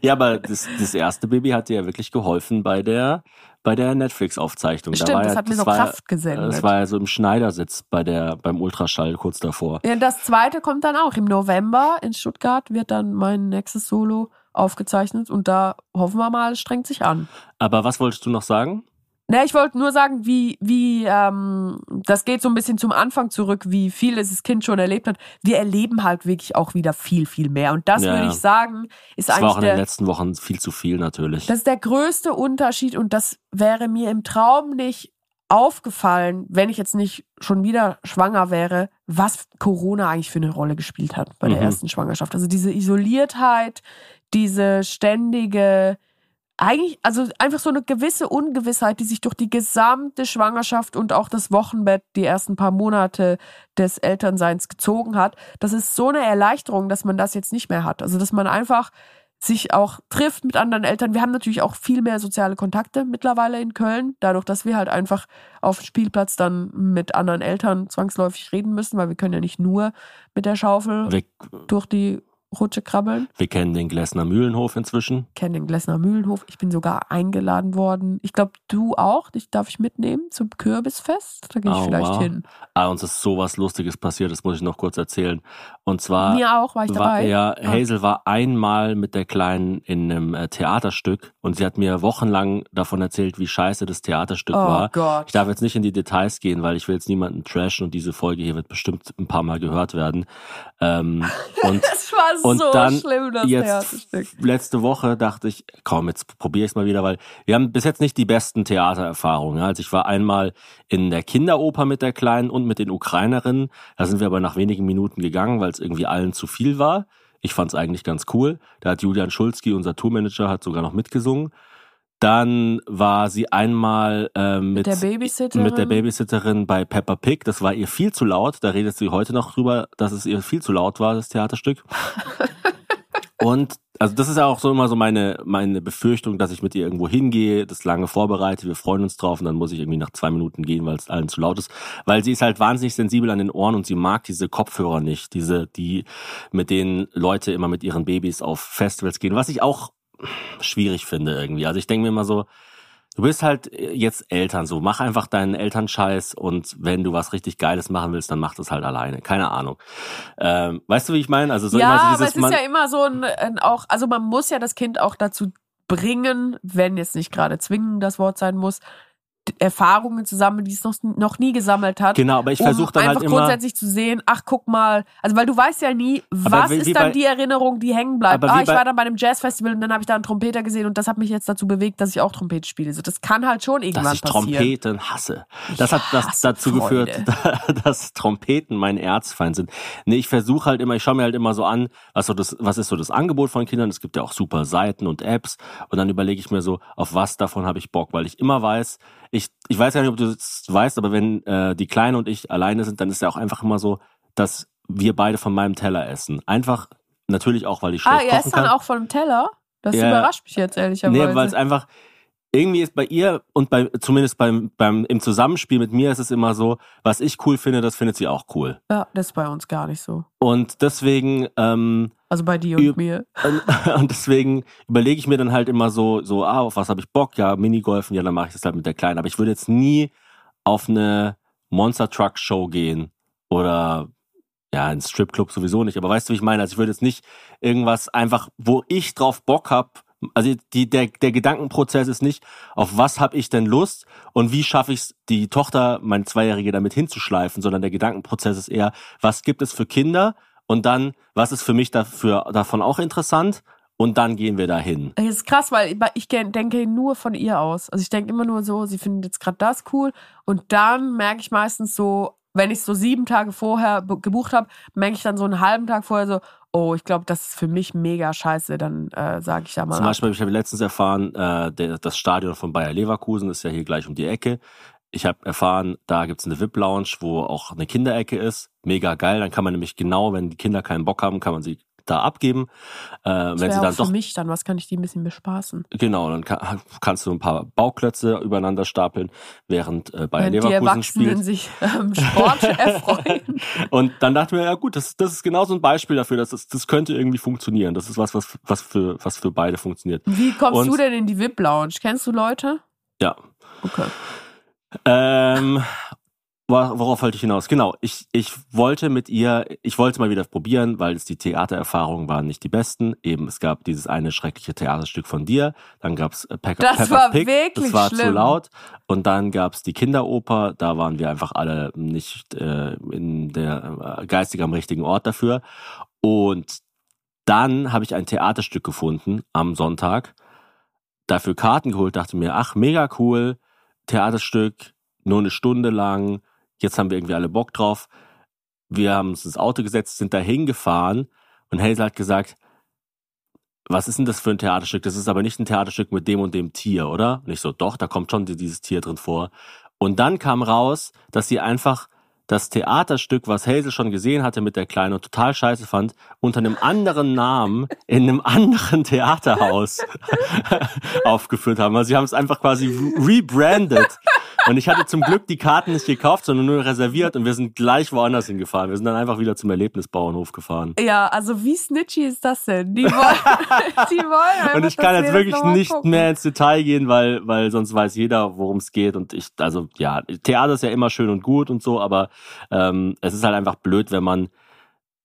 Ja, aber das, das erste Baby hat dir ja wirklich geholfen bei der, bei der Netflix-Aufzeichnung. Stimmt, war das ja, hat mir so war, Kraft gesendet. Das war ja so im Schneidersitz bei der, beim Ultraschall kurz davor. Ja, das zweite kommt dann auch. Im November in Stuttgart wird dann mein nächstes Solo aufgezeichnet und da hoffen wir mal, es strengt sich an. Aber was wolltest du noch sagen? Na, ich wollte nur sagen, wie, wie, ähm, das geht so ein bisschen zum Anfang zurück, wie viel dieses Kind schon erlebt hat. Wir erleben halt wirklich auch wieder viel, viel mehr. Und das Ja, würde ich sagen, ist Das war eigentlich auch in den letzten Wochen viel zu viel natürlich. das ist der größte Unterschied und das wäre mir im Traum nicht aufgefallen, wenn ich jetzt nicht schon wieder schwanger wäre, was Corona eigentlich für eine Rolle gespielt hat bei der Mhm. ersten Schwangerschaft. Also diese Isoliertheit, diese ständige, eigentlich, also einfach so eine gewisse Ungewissheit, die sich durch die gesamte Schwangerschaft und auch das Wochenbett, die ersten paar Monate des Elternseins gezogen hat. Das ist so eine Erleichterung, dass man das jetzt nicht mehr hat. Also dass man einfach sich auch trifft mit anderen Eltern. Wir haben natürlich auch viel mehr soziale Kontakte mittlerweile in Köln, dadurch, dass wir halt einfach auf dem Spielplatz dann mit anderen Eltern zwangsläufig reden müssen, weil wir können ja nicht nur mit der Schaufel Wir, durch die Rutsche krabbeln. wir kennen den Glessner Mühlenhof inzwischen. Kennen den Glessner Mühlenhof. Ich bin sogar eingeladen worden. Ich glaube, du auch. Dich darf ich mitnehmen zum Kürbisfest. Da gehe ich Oh, vielleicht wow. hin. Ah, uns ist sowas Lustiges passiert, das muss ich noch kurz erzählen. Und zwar Mir auch, war ich war, dabei. ja, Ah. Hazel war einmal mit der Kleinen in einem äh, Theaterstück und sie hat mir wochenlang davon erzählt, wie scheiße das Theaterstück Oh war. Gott. Ich darf jetzt nicht in die Details gehen, weil ich will jetzt niemanden trashen und diese Folge hier wird bestimmt ein paar Mal gehört werden. Ähm, und Das war und so dann schlimm, das jetzt letzte Woche dachte ich, komm, jetzt probiere ich es mal wieder, weil wir haben bis jetzt nicht die besten Theatererfahrungen. Also ich war einmal in der Kinderoper mit der Kleinen und mit den Ukrainerinnen. Da sind wir aber nach wenigen Minuten gegangen, weil es irgendwie allen zu viel war. Ich fand es eigentlich ganz cool. Da hat Julian Schulzki, unser Tourmanager, hat sogar noch mitgesungen. Dann war sie einmal mit, Mit der Babysitterin. mit der Babysitterin bei Peppa Pig. Das war ihr viel zu laut. Da redet sie heute noch drüber, dass es ihr viel zu laut war, das Theaterstück. Und also das ist ja auch so immer so meine, meine Befürchtung, dass ich mit ihr irgendwo hingehe, das lange vorbereite, wir freuen uns drauf und dann muss ich irgendwie nach zwei Minuten gehen, weil es allen zu laut ist. Weil sie ist halt wahnsinnig sensibel an den Ohren und sie mag diese Kopfhörer nicht, diese, die, mit denen Leute immer mit ihren Babys auf Festivals gehen, was ich auch schwierig finde irgendwie. Also ich denke mir immer so, du bist halt jetzt Eltern, so mach einfach deinen Elternscheiß und wenn du was richtig Geiles machen willst, dann mach das halt alleine. Keine Ahnung. Ähm, weißt du, wie ich meine? Also so ja, immer so aber dieses es ist man, ja immer so ein, ein auch, also man muss ja das Kind auch dazu bringen, wenn jetzt nicht gerade zwingen das Wort sein muss, Erfahrungen zu sammeln, die es noch, noch nie gesammelt hat. Genau, aber ich um versuche dann einfach halt immer. grundsätzlich zu sehen, ach guck mal, also weil du weißt ja nie, was wie- wie ist dann bei- die Erinnerung, die hängen bleibt. Ah, ich bei- war dann bei einem Jazzfestival und dann habe ich da einen Trompeter gesehen und das hat mich jetzt dazu bewegt, dass ich auch Trompete spiele. So, das kann halt schon irgendwann dass ich passieren. Trompeten hasse. Ich Das hat das dazu Freude. geführt, dass Trompeten mein Erzfeind sind. Nee, ich versuche halt immer, ich schaue mir halt immer so an, was, so das, was ist so das Angebot von Kindern. Es gibt ja auch super Seiten und Apps. Und dann überlege ich mir so, auf was davon habe ich Bock, weil ich immer weiß, ich, ich weiß ja nicht, ob du das weißt, aber wenn äh, die Kleine und ich alleine sind, dann ist ja auch einfach immer so, dass wir beide von meinem Teller essen. Einfach, natürlich auch, weil ich schlecht Ah, ihr kochen esst dann kann. auch von dem Teller? Das Ja. überrascht mich jetzt ehrlicherweise. Nee, weil es einfach, irgendwie ist bei ihr und bei zumindest beim, beim im Zusammenspiel mit mir ist es immer so, was ich cool finde, das findet sie auch cool. Ja, das ist bei uns gar nicht so. Und deswegen ähm, Also bei dir und mir. und, deswegen überlege ich mir dann halt immer so, so, ah, auf was habe ich Bock? Ja, Minigolfen, ja, dann mache ich das halt mit der Kleinen. Aber ich würde jetzt nie auf eine Monster Truck Show gehen oder ja, ein Stripclub sowieso nicht. Aber weißt du, wie ich meine? Also ich würde jetzt nicht irgendwas einfach, wo ich drauf Bock hab. Also die, der, der Gedankenprozess ist nicht, auf was habe ich denn Lust und wie schaffe ich es, die Tochter, meine Zweijährige, damit hinzuschleifen, sondern der Gedankenprozess ist eher, was gibt es für Kinder und dann, was ist für mich dafür, davon auch interessant und dann gehen wir dahin. Das ist krass, weil ich denke nur von ihr aus. Also ich denke immer nur so, sie findet jetzt gerade das cool. Und dann merke ich meistens so, wenn ich so sieben Tage vorher bu- gebucht habe, merke ich dann so einen halben Tag vorher so, oh, ich glaube, das ist für mich mega scheiße. Dann äh, sage ich da mal. Zum. Beispiel habe ich letztens erfahren, äh, der, das Stadion von Bayer Leverkusen ist ja hier gleich um die Ecke. Ich habe erfahren, da gibt's eine VIP-Lounge, wo auch eine Kinderecke ist. Mega geil. Dann kann man nämlich genau, wenn die Kinder keinen Bock haben, kann man sie da abgeben. Äh, das wenn sie auch dann für doch mich dann, was kann ich die ein bisschen bespaßen? Genau, dann kann, kannst du ein paar Bauklötze übereinander stapeln, während äh, Bayer die Leverkusen Erwachsenen spielt. sich am Sport erfreuen. Und dann dachten wir, ja gut, das, das ist genau so ein Beispiel dafür, dass das, das könnte irgendwie funktionieren. Das ist was, was, was, für, was für beide funktioniert. Wie kommst Und- du denn in die VIP-Lounge? Kennst du Leute? Ja. Okay. Ähm, worauf wollte ich hinaus? Genau, ich, ich wollte mit ihr, ich wollte mal wieder probieren, weil es die Theatererfahrungen waren nicht die besten. Eben, es gab dieses eine schreckliche Theaterstück von dir, dann gab's äh, Pepper, Das Peppa war Pig, wirklich das war zu schlimm. laut. Und dann gab's die Kinderoper, da waren wir einfach alle nicht äh, in der äh, geistig am richtigen Ort dafür. Und dann habe ich ein Theaterstück gefunden am Sonntag, dafür Karten geholt, dachte mir, ach, mega cool, Theaterstück, nur eine Stunde lang, jetzt haben wir irgendwie alle Bock drauf. Wir haben uns ins Auto gesetzt, sind da hingefahren und Hazel hat gesagt, was ist denn das für ein Theaterstück? Das ist aber nicht ein Theaterstück mit dem und dem Tier, oder? Und ich so, doch, da kommt schon dieses Tier drin vor. Und dann kam raus, dass sie einfach das Theaterstück, was Hazel schon gesehen hatte mit der Kleinen und total scheiße fand, unter einem anderen Namen in einem anderen Theaterhaus aufgeführt haben. Also sie haben es einfach quasi rebrandet. Und ich hatte zum Glück die Karten nicht gekauft, sondern nur reserviert und wir sind gleich woanders hingefahren. Wir sind dann einfach wieder zum Erlebnisbauernhof gefahren. Ja, also wie snitchy ist das denn? Die wollen, die wollen Und ich kann jetzt wir wirklich nicht gucken. mehr ins Detail gehen, weil, weil sonst weiß jeder, worum es geht. Und ich, also ja, Theater ist ja immer schön und gut und so, aber ähm, es ist halt einfach blöd, wenn man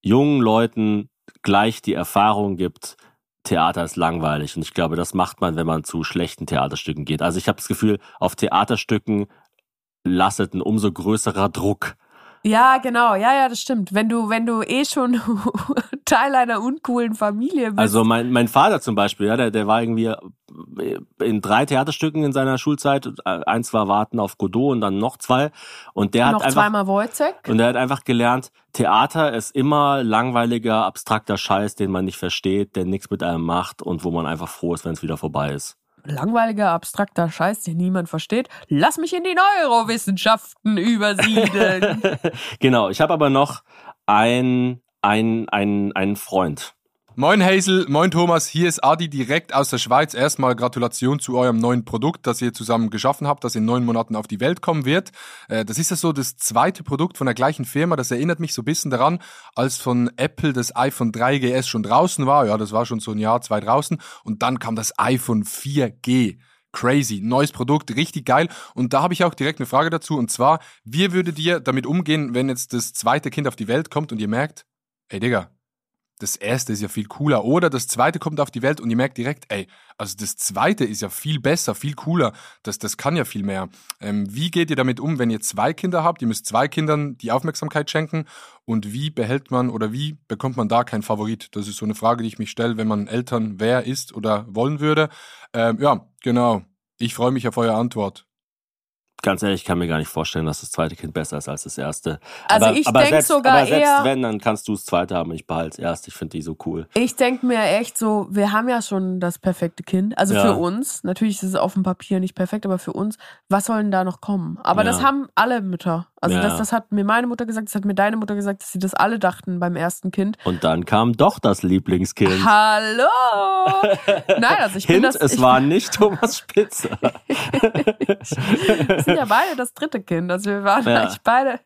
jungen Leuten gleich die Erfahrung gibt, Theater ist langweilig. Und ich glaube, das macht man, wenn man zu schlechten Theaterstücken geht. Also ich habe das Gefühl, auf Theaterstücken lastet ein umso größerer Druck. Ja, genau, ja, ja, das stimmt. Wenn du, wenn du eh schon Teil einer uncoolen Familie bist. Also mein, mein Vater zum Beispiel, ja, der, der war irgendwie in drei Theaterstücken in seiner Schulzeit. Eins war Warten auf Godot und dann noch zwei. Und der hat noch einfach zweimal Wojcek. und der hat einfach gelernt, Theater ist immer langweiliger, abstrakter Scheiß, den man nicht versteht, der nichts mit einem macht und wo man einfach froh ist, wenn es wieder vorbei ist. Langweiliger, abstrakter Scheiß, den niemand versteht. Lass mich in die Neurowissenschaften übersiedeln. genau, ich habe aber noch ein, ein, ein, einen Freund. Moin Hazel, moin Thomas, hier ist Adi direkt aus der Schweiz. Erstmal Gratulation zu eurem neuen Produkt, das ihr zusammen geschaffen habt, das in neun Monaten auf die Welt kommen wird. Äh, Das ist ja so das zweite Produkt von der gleichen Firma. Das erinnert mich so ein bisschen daran, als von Apple das iPhone 3GS schon draußen war. Ja, das war schon so ein Jahr, zwei draußen. Und dann kam das iPhone 4G. Crazy, neues Produkt, richtig geil. Und da habe ich auch direkt eine Frage dazu. Und zwar, wie würdet ihr damit umgehen, wenn jetzt das zweite Kind auf die Welt kommt und ihr merkt, ey Digga, das erste ist ja viel cooler. Oder das zweite kommt auf die Welt und ihr merkt direkt, ey, also das zweite ist ja viel besser, viel cooler. Das, das kann ja viel mehr. Ähm, wie geht ihr damit um, wenn ihr zwei Kinder habt? Ihr müsst zwei Kindern die Aufmerksamkeit schenken. Und wie behält man oder wie bekommt man da keinen Favorit? Das ist so eine Frage, die ich mich stelle, wenn man Eltern wer ist oder wollen würde. Ähm, ja, genau. Ich freue mich auf eure Antwort. Ganz ehrlich, ich kann mir gar nicht vorstellen, dass das zweite Kind besser ist als das erste. Also aber, ich aber denk selbst, sogar aber selbst eher- wenn, dann kannst du das zweite haben und ich behalte das erste. Ich finde die so cool. Ich denke mir echt so, wir haben ja schon das perfekte Kind. Also Ja. für uns, natürlich ist es auf dem Papier nicht perfekt, aber für uns, was soll denn da noch kommen? Aber Ja. das haben alle Mütter. Also Ja. das, das hat mir meine Mutter gesagt, das hat mir deine Mutter gesagt, dass sie das alle dachten beim ersten Kind. Und dann kam doch das Lieblingskind. Hallo! Nein, also ich bin Hint, das. es war nicht Thomas Spitzer. Wir sind ja beide das dritte Kind. Also wir waren Ja. eigentlich beide.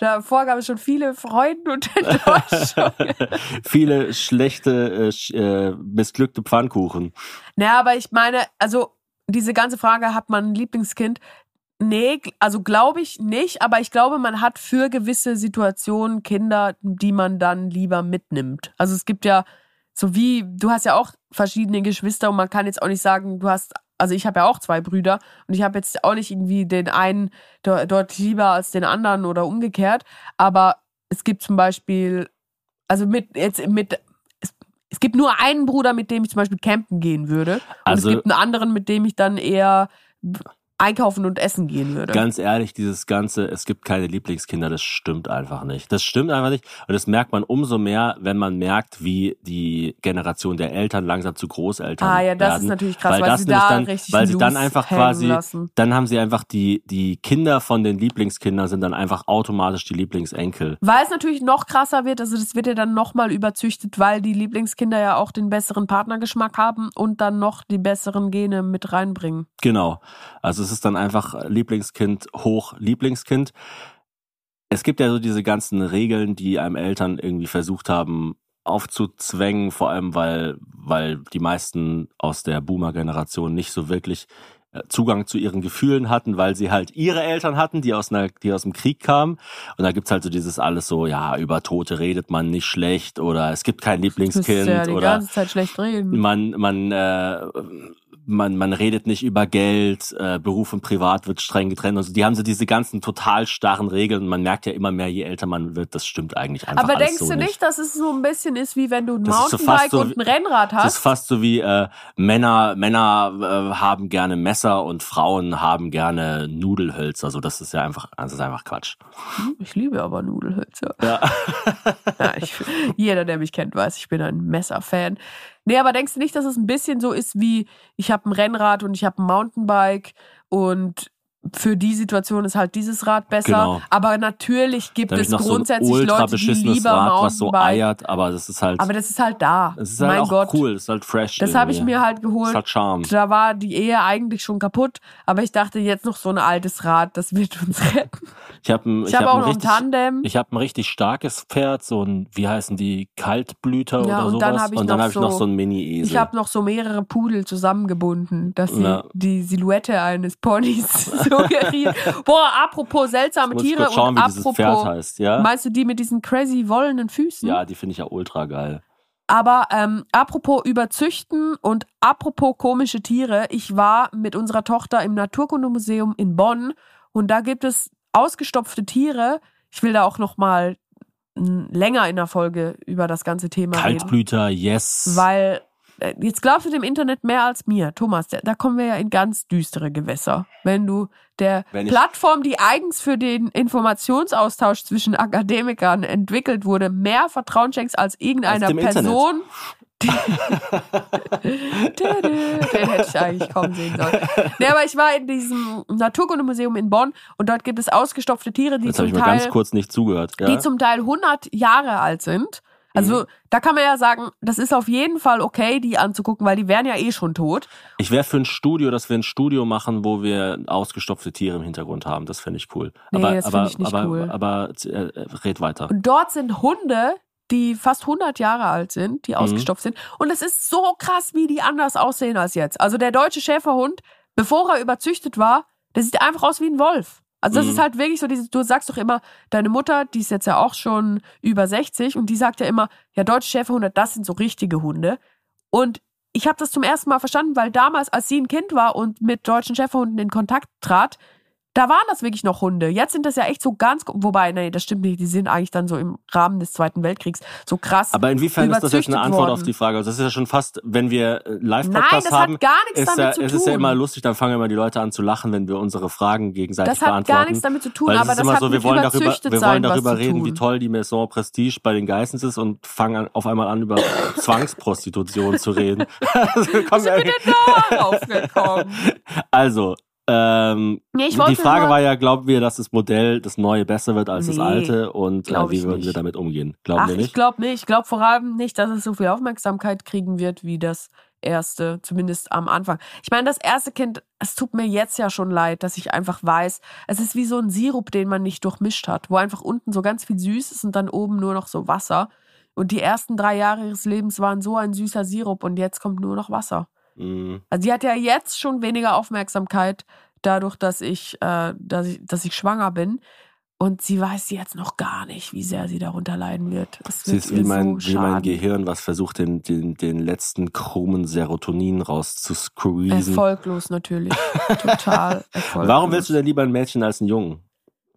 Davor gab es schon viele Freuden und Enttäuschungen. Viele schlechte, äh, äh, missglückte Pfannkuchen. naja, aber ich meine, also diese ganze Frage, hat man ein Lieblingskind? Nee, also glaube ich nicht, aber ich glaube, man hat für gewisse Situationen Kinder, die man dann lieber mitnimmt. Also es gibt ja, so wie, du hast ja auch verschiedene Geschwister und man kann jetzt auch nicht sagen, du hast, also ich habe ja auch zwei Brüder und ich habe jetzt auch nicht irgendwie den einen do- dort lieber als den anderen oder umgekehrt, aber es gibt zum Beispiel, also mit, jetzt mit, es, es gibt nur einen Bruder, mit dem ich zum Beispiel campen gehen würde. Und Also- es gibt einen anderen, mit dem ich dann eher einkaufen und essen gehen würde. Ganz ehrlich, dieses Ganze, es gibt keine Lieblingskinder, das stimmt einfach nicht. Das stimmt einfach nicht. Und das merkt man umso mehr, wenn man merkt, wie die Generation der Eltern langsam zu Großeltern Ah ja, das werden. ist natürlich krass, weil, das sie da dann, richtig weil sie dann einfach quasi, lassen. dann haben sie einfach die, die Kinder von den Lieblingskindern sind dann einfach automatisch die Lieblingsenkel. Weil es natürlich noch krasser wird, also das wird ja dann nochmal überzüchtet, weil die Lieblingskinder ja auch den besseren Partnergeschmack haben und dann noch die besseren Gene mit reinbringen. Genau. Also es ist dann einfach Lieblingskind hoch Lieblingskind. Es gibt ja so diese ganzen Regeln, die einem Eltern irgendwie versucht haben aufzuzwängen, vor allem weil, weil die meisten aus der Boomer-Generation nicht so wirklich äh, Zugang zu ihren Gefühlen hatten, weil sie halt ihre Eltern hatten, die aus einer, die aus dem Krieg kamen. Und da gibt's halt so dieses alles so, ja, über Tote redet man nicht schlecht oder es gibt kein Lieblingskind ja die oder ganze Zeit schlecht reden. man, man, äh, man, man redet nicht über Geld, äh, Beruf und Privat wird streng getrennt. Also die haben so diese ganzen total starren Regeln. und Man merkt ja immer mehr, je älter man wird, das stimmt eigentlich einfach Aber denkst so du nicht, dass es so ein bisschen ist, wie wenn du ein Das ist so Mountainbike so und ein Rennrad Das ist hast? fast so wie äh, Männer, Männer äh, haben gerne Messer und Frauen haben gerne Nudelhölzer. Also das ist ja einfach, das ist einfach Quatsch. Hm, Ich liebe aber Nudelhölzer. Ja. Ja, ich, jeder, der mich kennt, weiß, ich bin ein Messerfan. Nee, aber denkst du nicht, dass es ein bisschen so ist wie, ich habe ein Rennrad und ich habe ein Mountainbike und für die Situation ist halt dieses Rad besser. Genau. Aber natürlich gibt es so ein grundsätzlich ultra Leute, die lieber Rad, was so eiert, aber das ist halt, aber das ist halt da. das ist halt mein auch Gott. cool, das ist halt fresh. Das habe ich mir halt Das geholt. ist halt Charme. Da war die Ehe eigentlich schon kaputt, aber ich dachte jetzt noch so ein altes Rad, das wird uns retten. Ich habe ein, Ich, ich hab auch ein noch ein Tandem. Ich habe ein richtig starkes Pferd, so ein, wie heißen die, Kaltblüter Ja, oder und und sowas. dann hab ich dann habe ich noch so- so einen Mini-Esel. Ich habe noch so mehrere Pudel zusammengebunden, dass sie Ja. die Silhouette eines Ponys suggerieren. Boah, apropos seltsame Tiere schauen, und wie dieses Pferd apropos, heißt, ja? meinst du die mit diesen crazy wollenen Füßen? Ja, die finde ich ja ultra geil. Aber ähm, apropos überzüchten und apropos komische Tiere, ich war mit unserer Tochter im Naturkundemuseum in Bonn und da gibt es ausgestopfte Tiere. Ich will da auch noch mal länger in der Folge über das ganze Thema reden. Kaltblüter, yes. Weil, jetzt glaubst du dem Internet mehr als mir. Thomas, da, kommen wir ja in ganz düstere Gewässer. Wenn du der Wenn Plattform, die eigens für den Informationsaustausch zwischen Akademikern entwickelt wurde, mehr Vertrauen schenkst als irgendeiner. Person. Den hätte ich eigentlich kaum sehen sollen. Nee, aber ich war in diesem Naturkundemuseum in Bonn und dort gibt es ausgestopfte Tiere, die Jetzt zum ich Teil ganz kurz nicht zugehört. Ja? die zum Teil 100 Jahre alt sind. Also Mhm. da kann man ja sagen, das ist auf jeden Fall okay, die anzugucken, weil die wären ja eh schon tot. Ich wäre für ein Studio, dass wir ein Studio machen, wo wir ausgestopfte Tiere im Hintergrund haben. Das finde ich cool. Nee, aber das aber, ich nicht aber, cool. aber äh, red weiter. Und dort sind Hunde, die fast 100 Jahre alt sind, Mhm. die ausgestopft sind. Und es ist so krass, wie die anders aussehen als jetzt. Also der deutsche Schäferhund, bevor er überzüchtet war, der sieht einfach aus wie ein Wolf. Also das Mhm. ist halt wirklich so, du sagst doch immer, deine Mutter, die ist jetzt ja auch schon über 60 und die sagt ja immer, ja, deutsche Schäferhunde, das sind so richtige Hunde. Und ich habe das zum ersten Mal verstanden, weil damals, als sie ein Kind war und mit deutschen Schäferhunden in Kontakt trat, da waren das wirklich noch Hunde. Jetzt sind das ja echt so ganz, wobei, nee, das stimmt nicht, die sind eigentlich dann so im Rahmen des Zweiten Weltkriegs so krass. Aber inwiefern ist das jetzt eine Antwort auf worden. die Frage? Also das ist ja schon fast, wenn wir äh, Nein, Live-Podcasts das haben, hat gar nichts damit ja, zu es ist ja tun. immer lustig, dann fangen immer die Leute an zu lachen, wenn wir unsere Fragen gegenseitig Das hat beantworten. gar nichts damit zu tun, Weil aber es ist das immer hat so, wir wollen darüber, wir wollen darüber reden, tun. wie toll die Maison Prestige bei den Geissens ist und fangen an, auf einmal an, über Zwangsprostitution zu reden. Also, kommen Wie sind wir denn darauf gekommen? Also, Ähm, Nee, ich die Frage war ja, glauben wir, dass das Modell, das neue, besser wird als das Nee, alte und äh, wie ich würden wir nicht. damit umgehen? Glauben Ach, wir ich nicht? glaube nicht. Ich glaube vor allem nicht, dass es so viel Aufmerksamkeit kriegen wird wie das erste, zumindest am Anfang. Ich meine, das erste Kind, es tut mir jetzt ja schon leid, dass ich einfach weiß, es ist wie so ein Sirup, den man nicht durchmischt hat, wo einfach unten so ganz viel süß ist und dann oben nur noch so Wasser. Und die ersten drei Jahre ihres Lebens waren so ein süßer Sirup und jetzt kommt nur noch Wasser. Mhm. Also die hat ja jetzt schon weniger Aufmerksamkeit dadurch, dass ich, äh, dass ich, dass ich schwanger bin. Und sie weiß jetzt noch gar nicht, wie sehr sie darunter leiden wird. Das Sie wird ist wie mein, so wie mein. Gehirn, was versucht, den, den, den letzten krummen Serotonin rauszusqueezen. Erfolglos natürlich. Total erfolglos. Warum willst du denn lieber ein Mädchen als einen Jungen?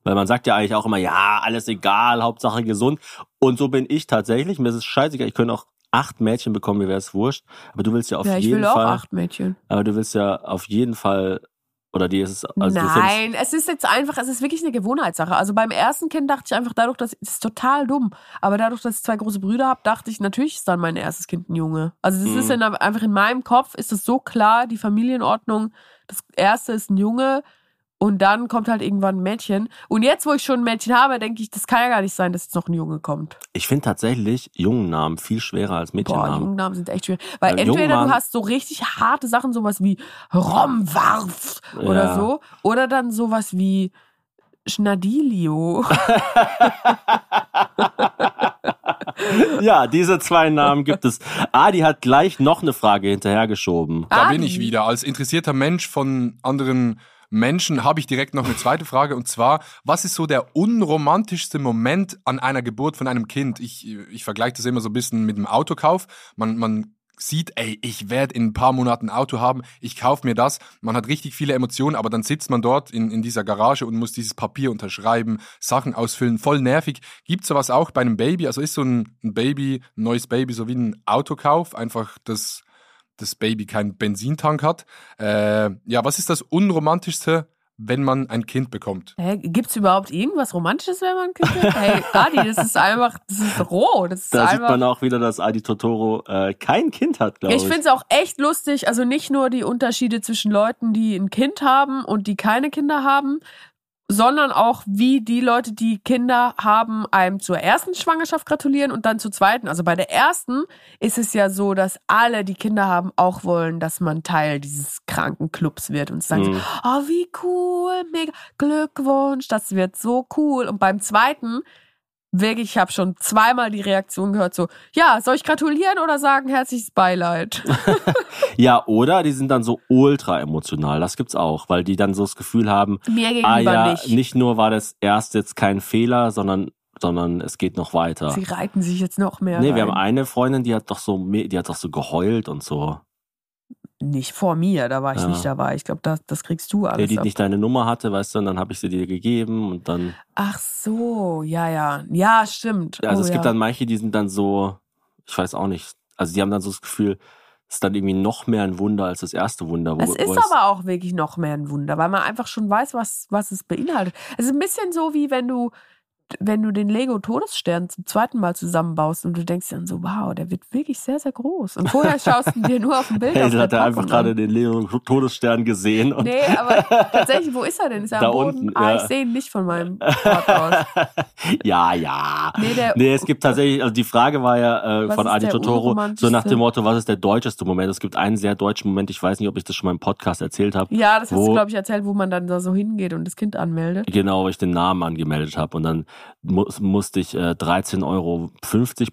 Weil man sagt ja eigentlich auch immer, ja, alles egal, Hauptsache gesund. Und so bin ich tatsächlich. Mir ist es scheißegal. Ich könnte auch acht Mädchen bekommen, mir wäre es wurscht. Aber du willst ja auf Ja, ich jeden will auch Fall. acht Mädchen. Aber du willst ja auf jeden Fall. Oder dir ist es. Also findest, Nein, es ist jetzt einfach, es ist wirklich eine Gewohnheitssache. Also beim ersten Kind dachte ich einfach dadurch, dass es ist total dumm. Aber dadurch, dass ich zwei große Brüder habe, dachte ich, natürlich ist dann mein erstes Kind ein Junge. Also das Mhm. ist in, einfach in meinem Kopf ist es so klar, die Familienordnung. Das erste ist ein Junge und dann kommt halt irgendwann ein Mädchen. Und jetzt, wo ich schon ein Mädchen habe, denke ich, das kann ja gar nicht sein, dass jetzt noch ein Junge kommt. ich finde tatsächlich Jungennamen viel schwerer als Boah, Mädchennamen. Jungennamen sind echt schwierig. Weil Weil entweder Jungmann- du hast so richtig harte Sachen, sowas wie Romwarf oder Ja. so, oder dann sowas wie Schnadilio. ja, diese zwei Namen gibt es. Adi hat gleich noch eine Frage hinterhergeschoben. Da Adi. bin ich wieder. Als interessierter Mensch von anderen Menschen habe ich direkt noch eine zweite Frage und zwar, was ist so der unromantischste Moment an einer Geburt von einem Kind? Ich, ich vergleiche das immer so ein bisschen mit dem Autokauf. Man, man sieht, ey, ich werde in ein paar Monaten ein Auto haben, ich kaufe mir das. Man hat richtig viele Emotionen, aber dann sitzt man dort in, in dieser Garage und muss dieses Papier unterschreiben, Sachen ausfüllen, voll nervig. Gibt sowas auch bei einem Baby? Also ist so ein Baby, ein neues Baby, so wie ein Autokauf, einfach das das Baby keinen Benzintank hat. Äh, ja, was ist das Unromantischste, wenn man ein Kind bekommt? Hä, gibt's überhaupt irgendwas Romantisches, wenn man ein Kind hat? Hey, Adi, das ist einfach, das ist roh. Das ist Da sieht einfach. man auch wieder, dass Adi Totoro äh, kein Kind hat, glaube ich. ich finde es auch echt lustig, also nicht nur die Unterschiede zwischen Leuten, die ein Kind haben und die keine Kinder haben, sondern auch wie die Leute, die Kinder haben, einem zur ersten Schwangerschaft gratulieren und dann zur zweiten. Also bei der ersten ist es ja so, dass alle, die Kinder haben, auch wollen, dass man Teil dieses Krankenclubs wird und sagen, Mhm. oh wie cool, mega Glückwunsch, das wird so cool. Und beim zweiten Wirklich, ich habe schon zweimal die Reaktion gehört, so, ja, soll ich gratulieren oder sagen herzliches Beileid? Ja, oder die sind dann so ultra emotional. Das gibt's auch, weil die dann so das Gefühl haben, Mir gegenüber ah ja, nicht. nicht nur war das erst jetzt kein Fehler, sondern sondern es geht noch weiter. Sie reiten sich jetzt noch mehr. Nee, wir haben rein. eine Freundin, die hat doch so, die hat doch so geheult und so. Nicht vor mir, da war ich Ja. nicht dabei. Ich glaube, das, das kriegst du Der, alles. die ab. nicht deine Nummer hatte, weißt du, und dann habe ich sie dir gegeben und dann. Ach so, ja, ja. Ja, stimmt. Also oh, es gibt ja. dann manche, die sind dann so, ich weiß auch nicht, also die haben dann so das Gefühl, es ist dann irgendwie noch mehr ein Wunder als das erste Wunder. Wo, Es ist aber auch wirklich noch mehr ein Wunder, weil man einfach schon weiß, was, was es beinhaltet. Es ist ein bisschen so, wie wenn du, wenn du den Lego Todesstern zum zweiten Mal zusammenbaust und du denkst dann so, wow, der wird wirklich sehr, sehr groß. Und vorher schaust du dir nur auf ein Bild Hazel hat er einfach gerade den Leo Todesstern gesehen und Nee, aber tatsächlich, wo ist er denn? Ist er Da am Boden? unten, ah, ja. ich sehe ihn nicht von meinem Ort aus. ja, ja. Nee, der, Nee, es gibt tatsächlich, also die Frage war ja äh, von Adi Totoro, so nach dem Motto, was ist der deutscheste Moment? Es gibt einen sehr deutschen Moment, ich weiß nicht, ob ich das schon mal im Podcast erzählt habe. ja, das hast wo- du, glaube ich, erzählt, wo man dann da so hingeht und das Kind anmeldet. Genau, wo ich den Namen angemeldet habe. Und dann mu musste ich äh, 13,50 Euro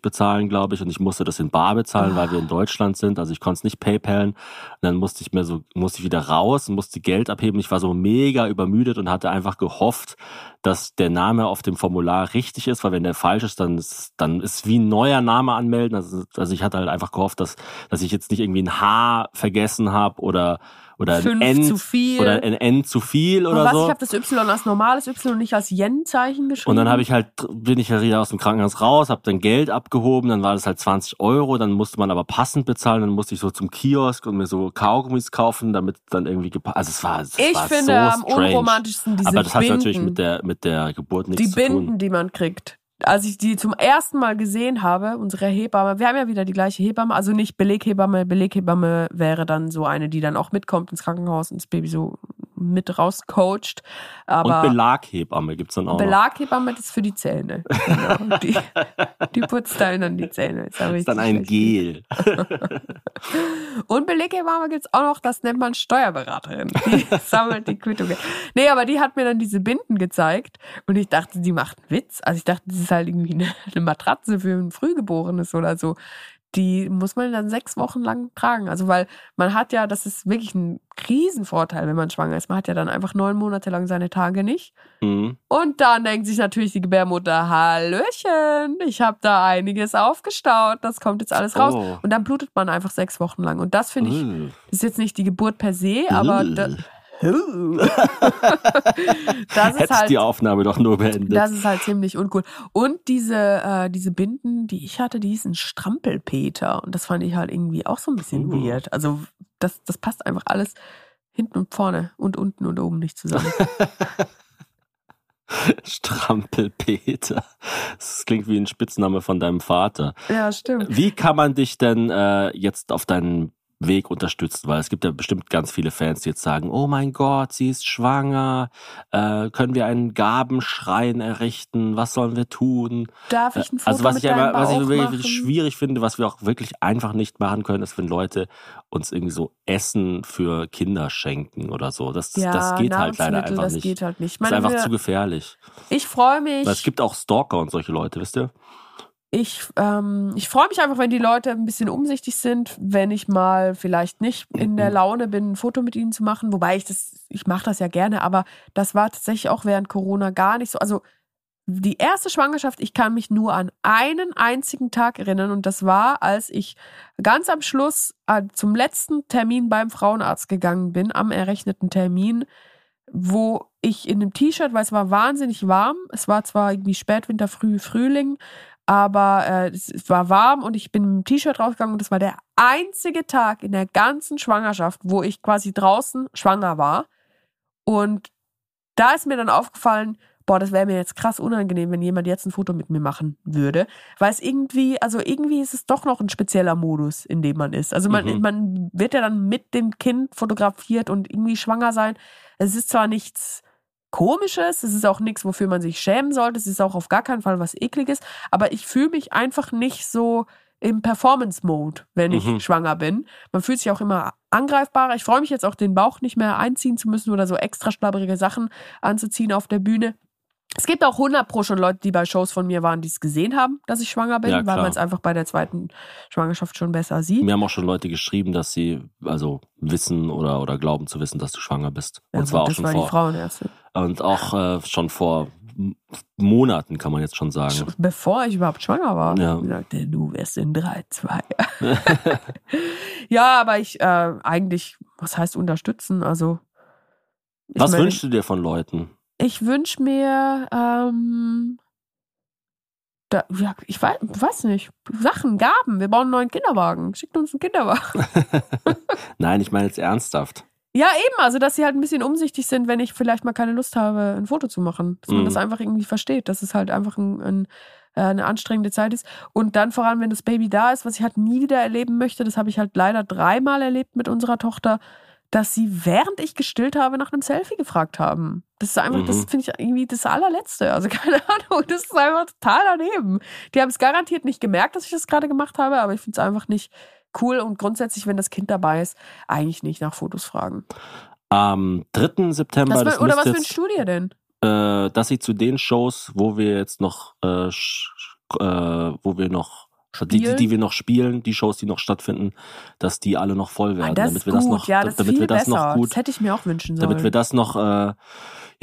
bezahlen, glaube ich. Und ich musste das in Bar bezahlen, weil wir in Deutschland sind. Also ich konnte es nicht PayPalen. Und dann musste ich mir so, musste ich wieder raus und musste Geld abheben. Ich war so mega übermüdet und hatte einfach gehofft, dass der Name auf dem Formular richtig ist, weil wenn der falsch ist, dann ist, dann ist wie ein neuer Name anmelden. Also, also ich hatte halt einfach gehofft, dass, dass ich jetzt nicht irgendwie ein H vergessen habe oder, oder ein N zu viel. oder ein N zu viel oder was, so. ich habe das Y als normales Y und nicht als Yen-Zeichen geschrieben. Und dann habe ich halt, bin ich halt wieder aus dem Krankenhaus raus, habe dann Geld abgehoben, dann war das halt 20 Euro, dann musste man aber passend bezahlen, dann musste ich so zum Kiosk und mir so Kaugummis kaufen, damit dann irgendwie gepasst. Also es war, es Ich war finde so am strange. unromantischsten diese aber das hat Binden. natürlich mit der mit der Geburt nichts die zu Binden, tun. die man kriegt. Als ich die zum ersten Mal gesehen habe, unsere Hebamme, wir haben ja wieder die gleiche Hebamme, also nicht Beleghebamme, Beleghebamme wäre dann so eine, die dann auch mitkommt ins Krankenhaus und das Baby so mit rauscoacht. Aber Und Belaghebamme gibt's dann auch noch. Belaghebamme das ist für die Zähne. Genau. Die, die putzt dann die Zähne. Das ist, dann ein. Gel. Und Beleghebamme gibt's auch noch, das nennt man Steuerberaterin. Die sammelt die Quittungen. Nee, aber die hat mir dann diese Binden gezeigt und ich dachte, die macht einen Witz. Also ich dachte, das ist halt irgendwie eine, eine Matratze für ein Frühgeborenes oder so. Die muss man dann sechs Wochen lang tragen. Also weil man hat ja, das ist wirklich ein Riesenvorteil, wenn man schwanger ist. Man hat ja dann einfach neun Monate lang seine Tage nicht. Mhm. Und dann denkt sich natürlich die Gebärmutter, Hallöchen, ich habe da einiges aufgestaut, das kommt jetzt alles raus. Oh. Und dann blutet man einfach sechs Wochen lang. Und das finde ich, Uh. ist jetzt nicht die Geburt per se, aber da, das ist Hättest halt, die Aufnahme doch nur beendet. das ist halt ziemlich uncool. Und diese, äh, diese Binden, die ich hatte, die hießen Strampelpeter. Und das fand ich halt irgendwie auch so ein bisschen Uh. weird. Also das, das passt einfach alles hinten und vorne und unten und oben nicht zusammen. Strampelpeter. Das klingt wie ein Spitzname von deinem Vater. ja, stimmt. Wie kann man dich denn äh, jetzt auf deinen Weg unterstützen? Weil es gibt ja bestimmt ganz viele Fans, die jetzt sagen, oh mein Gott, sie ist schwanger, äh, können wir einen Gabenschrein errichten, was sollen wir tun? Darf ich ein Foto also was ich, immer, was ich wirklich machen? schwierig finde, was wir auch wirklich einfach nicht machen können, ist, wenn Leute uns irgendwie so Essen für Kinder schenken oder so. Das, Ja, das geht halt leider einfach das nicht. geht halt nicht. Ich Das ist einfach wir- zu gefährlich. Ich freue mich. Weil es gibt auch Stalker und solche Leute, wisst ihr? Ich, ähm, ich freue mich einfach, wenn die Leute ein bisschen umsichtig sind, wenn ich mal vielleicht nicht in der Laune bin, ein Foto mit ihnen zu machen. Wobei ich das, ich mache das ja gerne, aber das war tatsächlich auch während Corona gar nicht so. Also die erste Schwangerschaft, ich kann mich nur an einen einzigen Tag erinnern und das war, als ich ganz am Schluss äh, zum letzten Termin beim Frauenarzt gegangen bin, am errechneten Termin, wo ich in einem T-Shirt, weil es war wahnsinnig warm, es war zwar irgendwie Spätwinter, früh Frühling, aber äh, es, war warm und ich bin mit dem T-Shirt rausgegangen und das war der einzige Tag in der ganzen Schwangerschaft, wo ich quasi draußen schwanger war. Und da ist mir dann aufgefallen, boah, das wäre mir jetzt krass unangenehm, wenn jemand jetzt ein Foto mit mir machen würde. Weil es irgendwie, also irgendwie ist es doch noch ein spezieller Modus, in dem man ist. Also man, Mhm. man wird ja dann mit dem Kind fotografiert und irgendwie schwanger sein. Es ist zwar nichts Komisches, es ist auch nichts, wofür man sich schämen sollte, es ist auch auf gar keinen Fall was Ekliges, aber ich fühle mich einfach nicht so im Performance-Mode, wenn ich Mhm. schwanger bin. Man fühlt sich auch immer angreifbarer. Ich freue mich jetzt auch, den Bauch nicht mehr einziehen zu müssen oder so extra schlabberige Sachen anzuziehen auf der Bühne. Es gibt auch 100 pro schon Leute, die bei Shows von mir waren, die es gesehen haben, dass ich schwanger bin, Ja, weil man es einfach bei der zweiten Schwangerschaft schon besser sieht. Mir haben auch schon Leute geschrieben, dass sie also wissen oder, oder glauben zu wissen, dass du schwanger bist. Ja, und zwar auch das schon war die vor. Frauenärztin. Und auch äh, schon vor Monaten, kann man jetzt schon sagen. Bevor ich überhaupt schwanger war. Ja. Sagte, du wirst in drei, zwei. ja, aber ich äh, eigentlich, was heißt unterstützen? Also. Was meine, wünschst du dir von Leuten? Ich wünsche mir, ähm, da, ja, ich weiß, weiß nicht, Sachen, Gaben. Wir bauen einen neuen Kinderwagen. Schickt uns einen Kinderwagen. Nein, ich meine jetzt ernsthaft. Ja, eben, also dass sie halt ein bisschen umsichtig sind, wenn ich vielleicht mal keine Lust habe, ein Foto zu machen. Dass man Mhm. das einfach irgendwie versteht, dass es halt einfach ein, ein, äh, eine anstrengende Zeit ist. Und dann vor allem, wenn das Baby da ist, was ich halt nie wieder erleben möchte, das habe ich halt leider dreimal erlebt mit unserer Tochter, dass sie, während ich gestillt habe, nach einem Selfie gefragt haben. Das ist einfach, das Mhm. finde ich irgendwie das allerletzte. Also keine Ahnung, das ist einfach total daneben. Die haben es garantiert nicht gemerkt, dass ich das gerade gemacht habe, aber ich finde es einfach nicht cool und grundsätzlich, wenn das Kind dabei ist, eigentlich nicht nach Fotos fragen. Am 3. September, Was, das oder was jetzt, du dir denn? äh, dass sie zu den Shows, wo wir jetzt noch, äh, äh, wo wir noch die, die, die wir noch spielen, die Shows, die noch stattfinden, dass die alle noch voll werden, Ah, das damit wir gut. das noch, ja, das damit wir das besser. noch gut Das hätte ich mir auch wünschen sollen. damit wir das noch, äh, ja,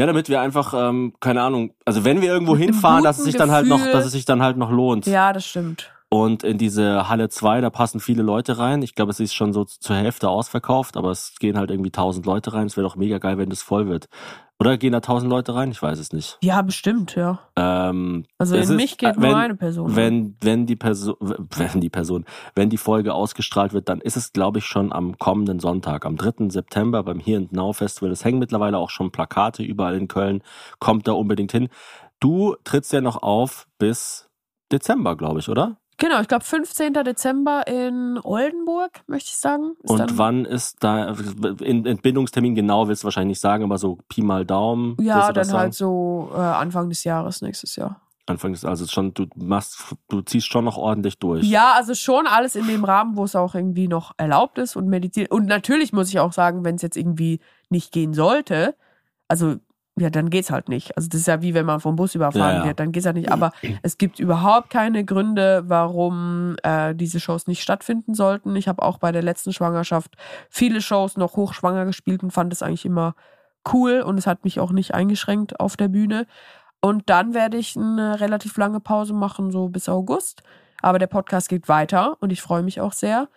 damit wir einfach, ähm, keine Ahnung, also wenn wir irgendwo Mit hinfahren, dass es sich dann halt noch, Gefühl. dass es sich dann halt noch lohnt. ja, das stimmt. Und in diese Halle 2, da passen viele Leute rein. Ich glaube, es ist schon so zur Hälfte ausverkauft, aber es gehen halt irgendwie 1000 Leute rein. Es wäre doch mega geil, wenn das voll wird. Oder gehen da 1000 Leute rein? Ich weiß es nicht. Ja, bestimmt, ja. Ähm, Also in ist- mich geht wenn, nur eine Person. Wenn, wenn die Person, wenn die Person, wenn die Folge ausgestrahlt wird, dann ist es, glaube ich, schon am kommenden Sonntag, am 3. September beim Here and Now Festival. Es hängen mittlerweile auch schon Plakate überall in Köln. Kommt da unbedingt hin. Du trittst ja noch auf bis Dezember, glaube ich, oder? Genau, ich glaube 15. Dezember in Oldenburg, möchte ich sagen. Ist Und wann ist da, in Entbindungstermin genau willst du wahrscheinlich nicht sagen, aber so Pi mal Daumen. Ja, dann halt so äh, Anfang des Jahres, nächstes Jahr. Anfang ist also schon, du machst, du ziehst schon noch ordentlich durch. Ja, also schon alles in dem Rahmen, wo es auch irgendwie noch erlaubt ist und Medizin. Und natürlich muss ich auch sagen, wenn es jetzt irgendwie nicht gehen sollte, also ja, dann geht's halt nicht. Also das ist ja wie wenn man vom Bus überfahren Ja, ja. wird, dann geht's halt nicht. Aber es gibt überhaupt keine Gründe, warum äh, diese Shows nicht stattfinden sollten. Ich habe auch bei der letzten Schwangerschaft viele Shows noch hochschwanger gespielt und fand es eigentlich immer cool und es hat mich auch nicht eingeschränkt auf der Bühne. Und dann werde ich eine relativ lange Pause machen, so bis August. Aber der Podcast geht weiter und ich freue mich auch sehr.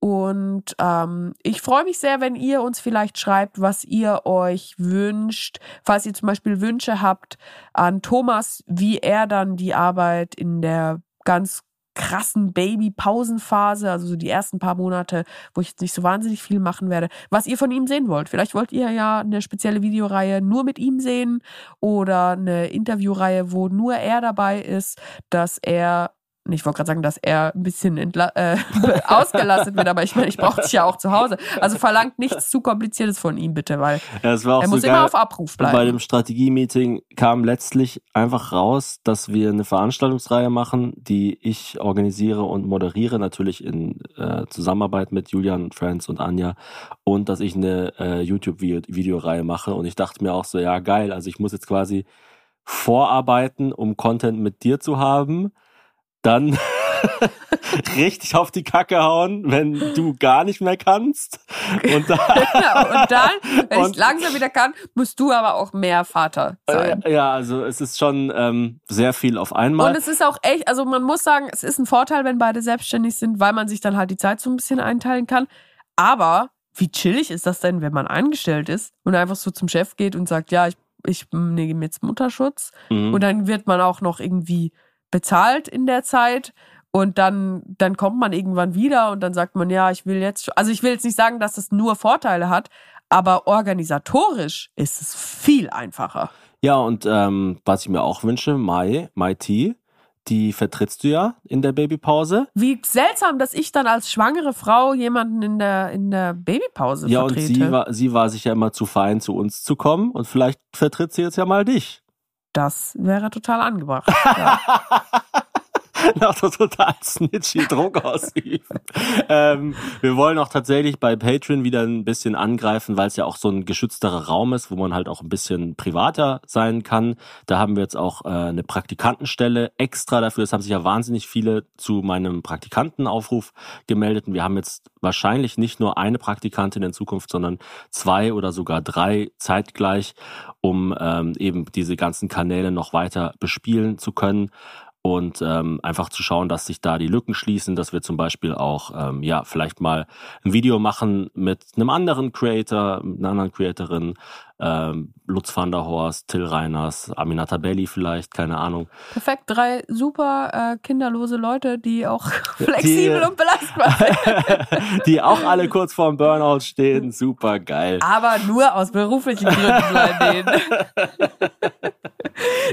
Und ähm, ich freue mich sehr, wenn ihr uns vielleicht schreibt, was ihr euch wünscht. Falls ihr zum Beispiel Wünsche habt an Thomas, wie er dann die Arbeit in der ganz krassen Baby-Pausenphase, also so die ersten paar Monate, wo ich jetzt nicht so wahnsinnig viel machen werde, was ihr von ihm sehen wollt. Vielleicht wollt ihr ja eine spezielle Videoreihe nur mit ihm sehen oder eine Interviewreihe, wo nur er dabei ist, dass er ich wollte gerade sagen, dass er ein bisschen äh, ausgelastet wird, aber ich meine, ich brauche dich ja auch zu Hause. Also verlangt nichts zu kompliziertes von ihm, bitte, weil Ja, er so muss geil. immer auf Abruf bleiben. Bei dem Strategie-Meeting kam letztlich einfach raus, dass wir eine Veranstaltungsreihe machen, die ich organisiere und moderiere, natürlich in äh, Zusammenarbeit mit Julian, Friends und Anja und dass ich eine äh, YouTube-Videoreihe mache und ich dachte mir auch so, ja geil, also ich muss jetzt quasi vorarbeiten, um Content mit dir zu haben, dann richtig auf die Kacke hauen, wenn du gar nicht mehr kannst und dann und dann, wenn Und- ich langsam wieder kann, musst du aber auch mehr Vater sein. Äh, ja, also es ist schon ähm, sehr viel auf einmal. Und es ist auch echt, also man muss sagen, es ist ein Vorteil, wenn beide selbstständig sind, weil man sich dann halt die Zeit so ein bisschen einteilen kann. Aber wie chillig ist das denn, wenn man eingestellt ist und einfach so zum Chef geht und sagt, ja, ich, ich nehme jetzt Mutterschutz. Mhm. Und dann wird man auch noch irgendwie bezahlt in der Zeit. Und dann, dann kommt man irgendwann wieder und dann sagt man, ja, ich will jetzt, schon- also ich will jetzt nicht sagen, dass das nur Vorteile hat, aber organisatorisch ist es viel einfacher. Ja, und ähm, was ich mir auch wünsche, Mai, Mai T, die vertrittst du ja in der Babypause. Wie seltsam, dass ich dann als schwangere Frau jemanden in der, in der Babypause Ja, und vertrete. sie war, sie war sich ja immer zu fein, zu uns zu kommen. Und vielleicht vertritt sie jetzt ja mal dich. Das wäre total angebracht. Ja. Nach so total snitchy Druck ähm, wir wollen auch tatsächlich bei Patreon wieder ein bisschen angreifen, weil es ja auch so ein geschützterer Raum ist, wo man halt auch ein bisschen privater sein kann. Da haben wir jetzt auch äh, eine Praktikantenstelle extra dafür. Es haben sich ja wahnsinnig viele zu meinem Praktikantenaufruf gemeldet. Und wir haben jetzt wahrscheinlich nicht nur eine Praktikantin in Zukunft, sondern zwei oder sogar drei zeitgleich, um ähm, eben diese ganzen Kanäle noch weiter bespielen zu können und ähm, einfach zu schauen, dass sich da die Lücken schließen, dass wir zum Beispiel auch ähm, ja vielleicht mal ein Video machen mit einem anderen Creator, mit einer anderen Creatorin, ähm, Lutz van der Horst, Till Reiners, Aminata Belli vielleicht, keine Ahnung. Perfekt, drei super äh, kinderlose Leute, die auch flexibel und belastbar sind. die auch alle kurz vorm Burnout stehen, super geil. Aber nur aus beruflichen Gründen bleiben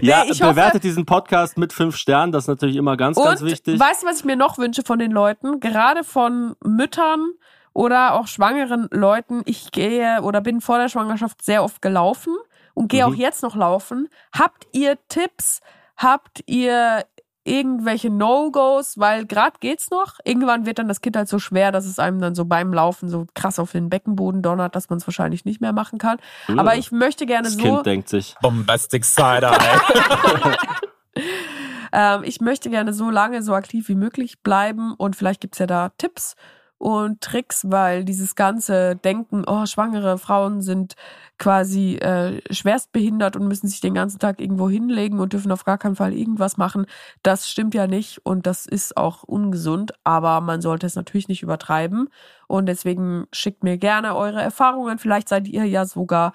ja, ich hoffe- bewertet diesen Podcast mit fünf Sternen, das ist natürlich immer ganz, ganz wichtig. weißt du, was ich mir noch wünsche von den Leuten? Gerade von Müttern oder auch schwangeren Leuten. Ich gehe oder bin vor der Schwangerschaft sehr oft gelaufen und gehe Mhm. auch jetzt noch laufen. Habt ihr Tipps? Habt ihr irgendwelche No-Gos? Weil gerade geht's noch. Irgendwann wird dann das Kind halt so schwer, dass es einem dann so beim Laufen so krass auf den Beckenboden donnert, dass man es wahrscheinlich nicht mehr machen kann. Aber ich möchte gerne das so. Kind denkt sich, Bombastic Cider. Ähm, ich möchte gerne so lange so aktiv wie möglich bleiben und vielleicht gibt's ja da Tipps und Tricks, weil dieses ganze Denken, oh, schwangere Frauen sind quasi äh, schwerstbehindert und müssen sich den ganzen Tag irgendwo hinlegen und dürfen auf gar keinen Fall irgendwas machen, das stimmt ja nicht und das ist auch ungesund, aber man sollte es natürlich nicht übertreiben und deswegen schickt mir gerne eure Erfahrungen, vielleicht seid ihr ja sogar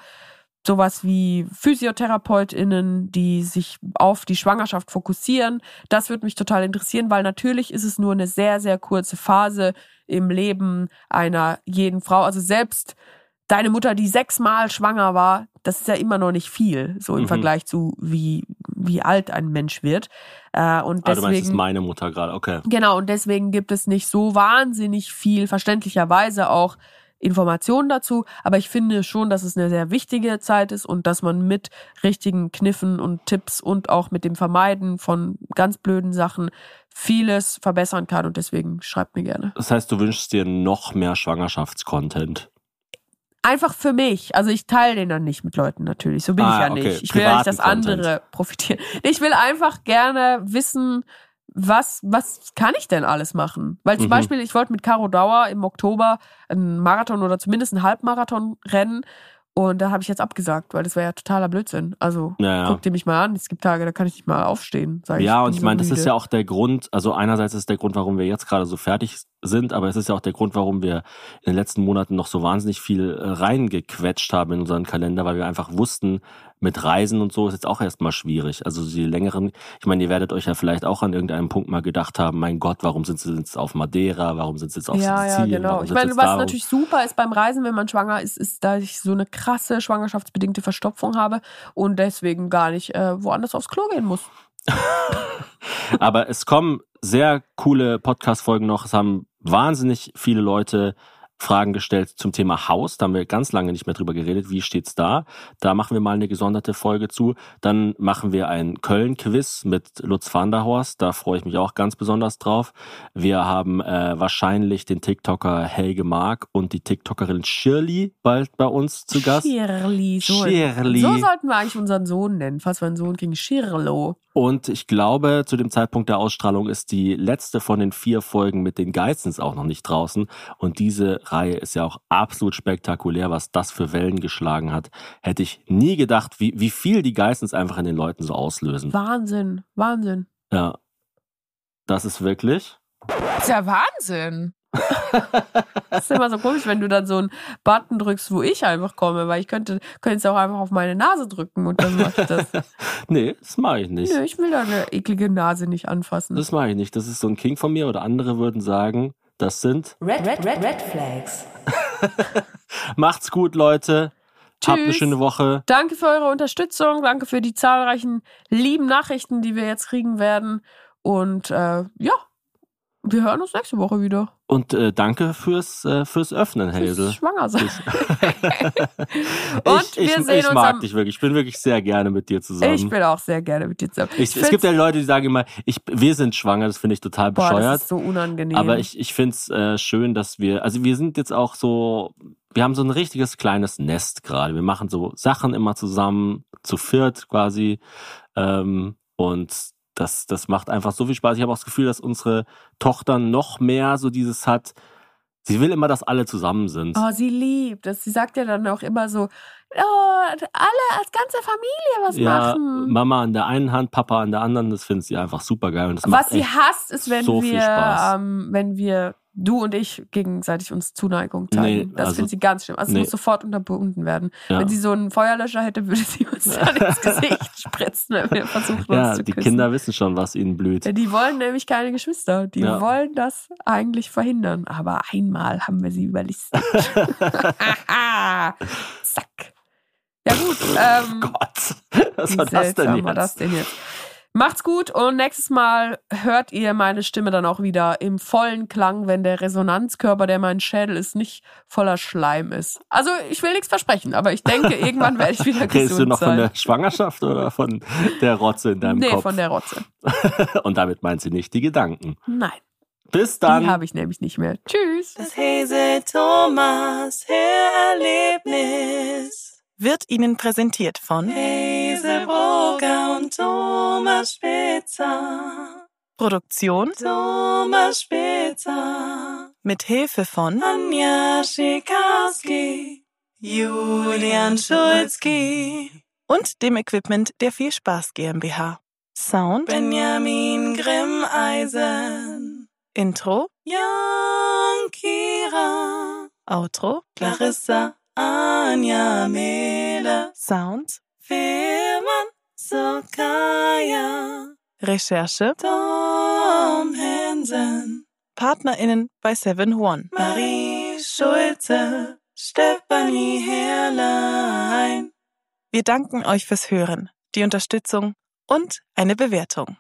sowas wie PhysiotherapeutInnen, die sich auf die Schwangerschaft fokussieren. Das würde mich total interessieren, weil natürlich ist es nur eine sehr, sehr kurze Phase im Leben einer jeden Frau. Also selbst deine Mutter, die sechsmal schwanger war, das ist ja immer noch nicht viel, so im Mhm. Vergleich zu wie wie alt ein Mensch wird. Äh, und Ah, du meinst, das ist deswegen, meine Mutter gerade, okay. genau, und deswegen gibt es nicht so wahnsinnig viel, verständlicherweise auch Informationen dazu. Aber ich finde schon, dass es eine sehr wichtige Zeit ist und dass man mit richtigen Kniffen und Tipps und auch mit dem Vermeiden von ganz blöden Sachen vieles verbessern kann. Und deswegen schreibt mir gerne. Das heißt, du wünschst dir noch mehr Schwangerschaftscontent. Einfach für mich. Also ich teile den dann nicht mit Leuten natürlich. So bin Ah, ich ja okay. nicht. Ich will ja nicht, dass Content. andere profitieren. Ich will einfach gerne wissen, was, was kann ich denn alles machen? Weil zum Mhm. Beispiel, ich wollte mit Caro Dauer im Oktober einen Marathon oder zumindest einen Halbmarathon rennen. Und da habe ich jetzt abgesagt, weil das wäre ja totaler Blödsinn. Also Ja, ja. guck dir mich mal an. Es gibt Tage, da kann ich nicht mal aufstehen. Sag Ja, bin und ich so meine, das ist ja auch der Grund, also einerseits ist der Grund, warum wir jetzt gerade so fertig sind, aber es ist ja auch der Grund, warum wir in den letzten Monaten noch so wahnsinnig viel äh, reingequetscht haben in unseren Kalender, weil wir einfach wussten, mit Reisen und so ist jetzt auch erstmal schwierig. Also die längeren, ich meine, ihr werdet euch ja vielleicht auch an irgendeinem Punkt mal gedacht haben, mein Gott, warum sind sie jetzt auf Madeira, warum sind sie jetzt auf ja, ja, Sizilien, genau. warum Ich meine, was da, warum- natürlich super ist beim Reisen, wenn man schwanger ist, ist, dass ich so eine krasse schwangerschaftsbedingte Verstopfung habe und deswegen gar nicht äh, woanders aufs Klo gehen muss. Aber es kommen sehr coole Podcast-Folgen noch. Es haben wahnsinnig viele Leute Fragen gestellt zum Thema Haus. Da haben wir ganz lange nicht mehr drüber geredet. Wie steht's da? Da machen wir mal eine gesonderte Folge zu. Dann machen wir ein Köln-Quiz mit Lutz van der Horst. Da freue ich mich auch ganz besonders drauf. Wir haben äh, wahrscheinlich den TikToker Helge Mark und die TikTokerin Shirley bald bei uns zu Gast. Shirley. So, Shirley. so sollten wir eigentlich unseren Sohn nennen, falls wir einen Sohn kriegen. Shirlo. Und ich glaube, zu dem Zeitpunkt der Ausstrahlung ist die letzte von den vier Folgen mit den Geissens auch noch nicht draußen. Und diese Reihe ist ja auch absolut spektakulär, was das für Wellen geschlagen hat. Hätte ich nie gedacht, wie, wie viel die Geissens einfach in den Leuten so auslösen. Wahnsinn, Wahnsinn. Ja. Das ist wirklich. Das ist ja Wahnsinn. das ist immer so komisch, wenn du dann so einen Button drückst, wo ich einfach komme, weil ich könnte, könnte es auch einfach auf meine Nase drücken und dann mache ich das. nee, das mache ich nicht. Nö, ich will deine eklige Nase nicht anfassen. Das mache ich nicht. Das ist so ein King von mir oder andere würden sagen, das sind. Red, red, red, red flags. Macht's gut, Leute. Habt eine Tschüss. schöne Woche. Danke für eure Unterstützung, danke für die zahlreichen lieben Nachrichten, die wir jetzt kriegen werden. Und äh, ja, wir hören uns nächste Woche wieder. Und äh, danke fürs, äh, fürs Öffnen, Hazel. Fürs Schwangersein. ich, wir ich, sehen ich uns mag am- dich wirklich. Ich bin wirklich sehr gerne mit dir zusammen. Ich bin auch sehr gerne mit dir zusammen. Ich, es gibt ja Leute, die sagen immer, ich, wir sind schwanger, das finde ich total Boah, bescheuert. das ist so unangenehm. Aber ich, ich finde es äh, schön, dass wir, also wir sind jetzt auch so, wir haben so ein richtiges kleines Nest gerade. Wir machen so Sachen immer zusammen, zu viert quasi. Ähm, und das, das macht einfach so viel Spaß. Ich habe auch das Gefühl, dass unsere Tochter noch mehr so dieses hat, sie will immer, dass alle zusammen sind. Oh, sie liebt es. Sie sagt ja dann auch immer so, oh, alle als ganze Familie was ja, machen. Mama an der einen Hand, Papa an der anderen, das findet sie einfach super geil. Und das Was macht sie hasst, ist, wenn so wir, ähm, wenn wir, du und ich, gegenseitig uns Zuneigung zeigen. Nee, das also- findet sie ganz schlimm. Also nee. muss sofort unterbunden werden. Ja. Wenn sie so einen Feuerlöscher hätte, würde sie uns dann ins Gesicht spritzen, wenn wir versuchen, Ja, uns zu die küssen. Kinder wissen schon, was ihnen blüht. Ja, Die wollen nämlich keine Geschwister. Die Ja. wollen das eigentlich verhindern. Aber einmal haben wir sie überlistet. Zack. Ja gut. Ähm, Gott, was war das denn seltsam war jetzt? das denn jetzt? Macht's gut und nächstes Mal hört ihr meine Stimme dann auch wieder im vollen Klang, wenn der Resonanzkörper, der mein Schädel ist, nicht voller Schleim ist. Also ich will nichts versprechen, aber ich denke, irgendwann werde ich wieder gesund Redest du noch sein. von der Schwangerschaft oder von der Rotze in deinem nee, Kopf? von der Rotze. Und damit meint sie nicht die Gedanken. Nein, Bis dann. die habe ich nämlich nicht mehr. Tschüss. Das Hese Thomas Hörerlebnis wird Ihnen präsentiert von Hazelbrugger und Thomas Spitzer. Produktion Thomas Spitzer. Mit Hilfe von Anja Schikarski, Julian Schulzki und dem Equipment der Viel Spaß GmbH. Sound Benjamin Grimmeisen. Intro Jan Kira. Outro Clarissa Anja Mele. Sound Firman Sokaya. Recherche Tom Hansen. PartnerInnen bei Seven One. Marie Schulze. Stefanie Herrlein. Wir danken euch fürs Hören. Die Unterstützung und eine Bewertung.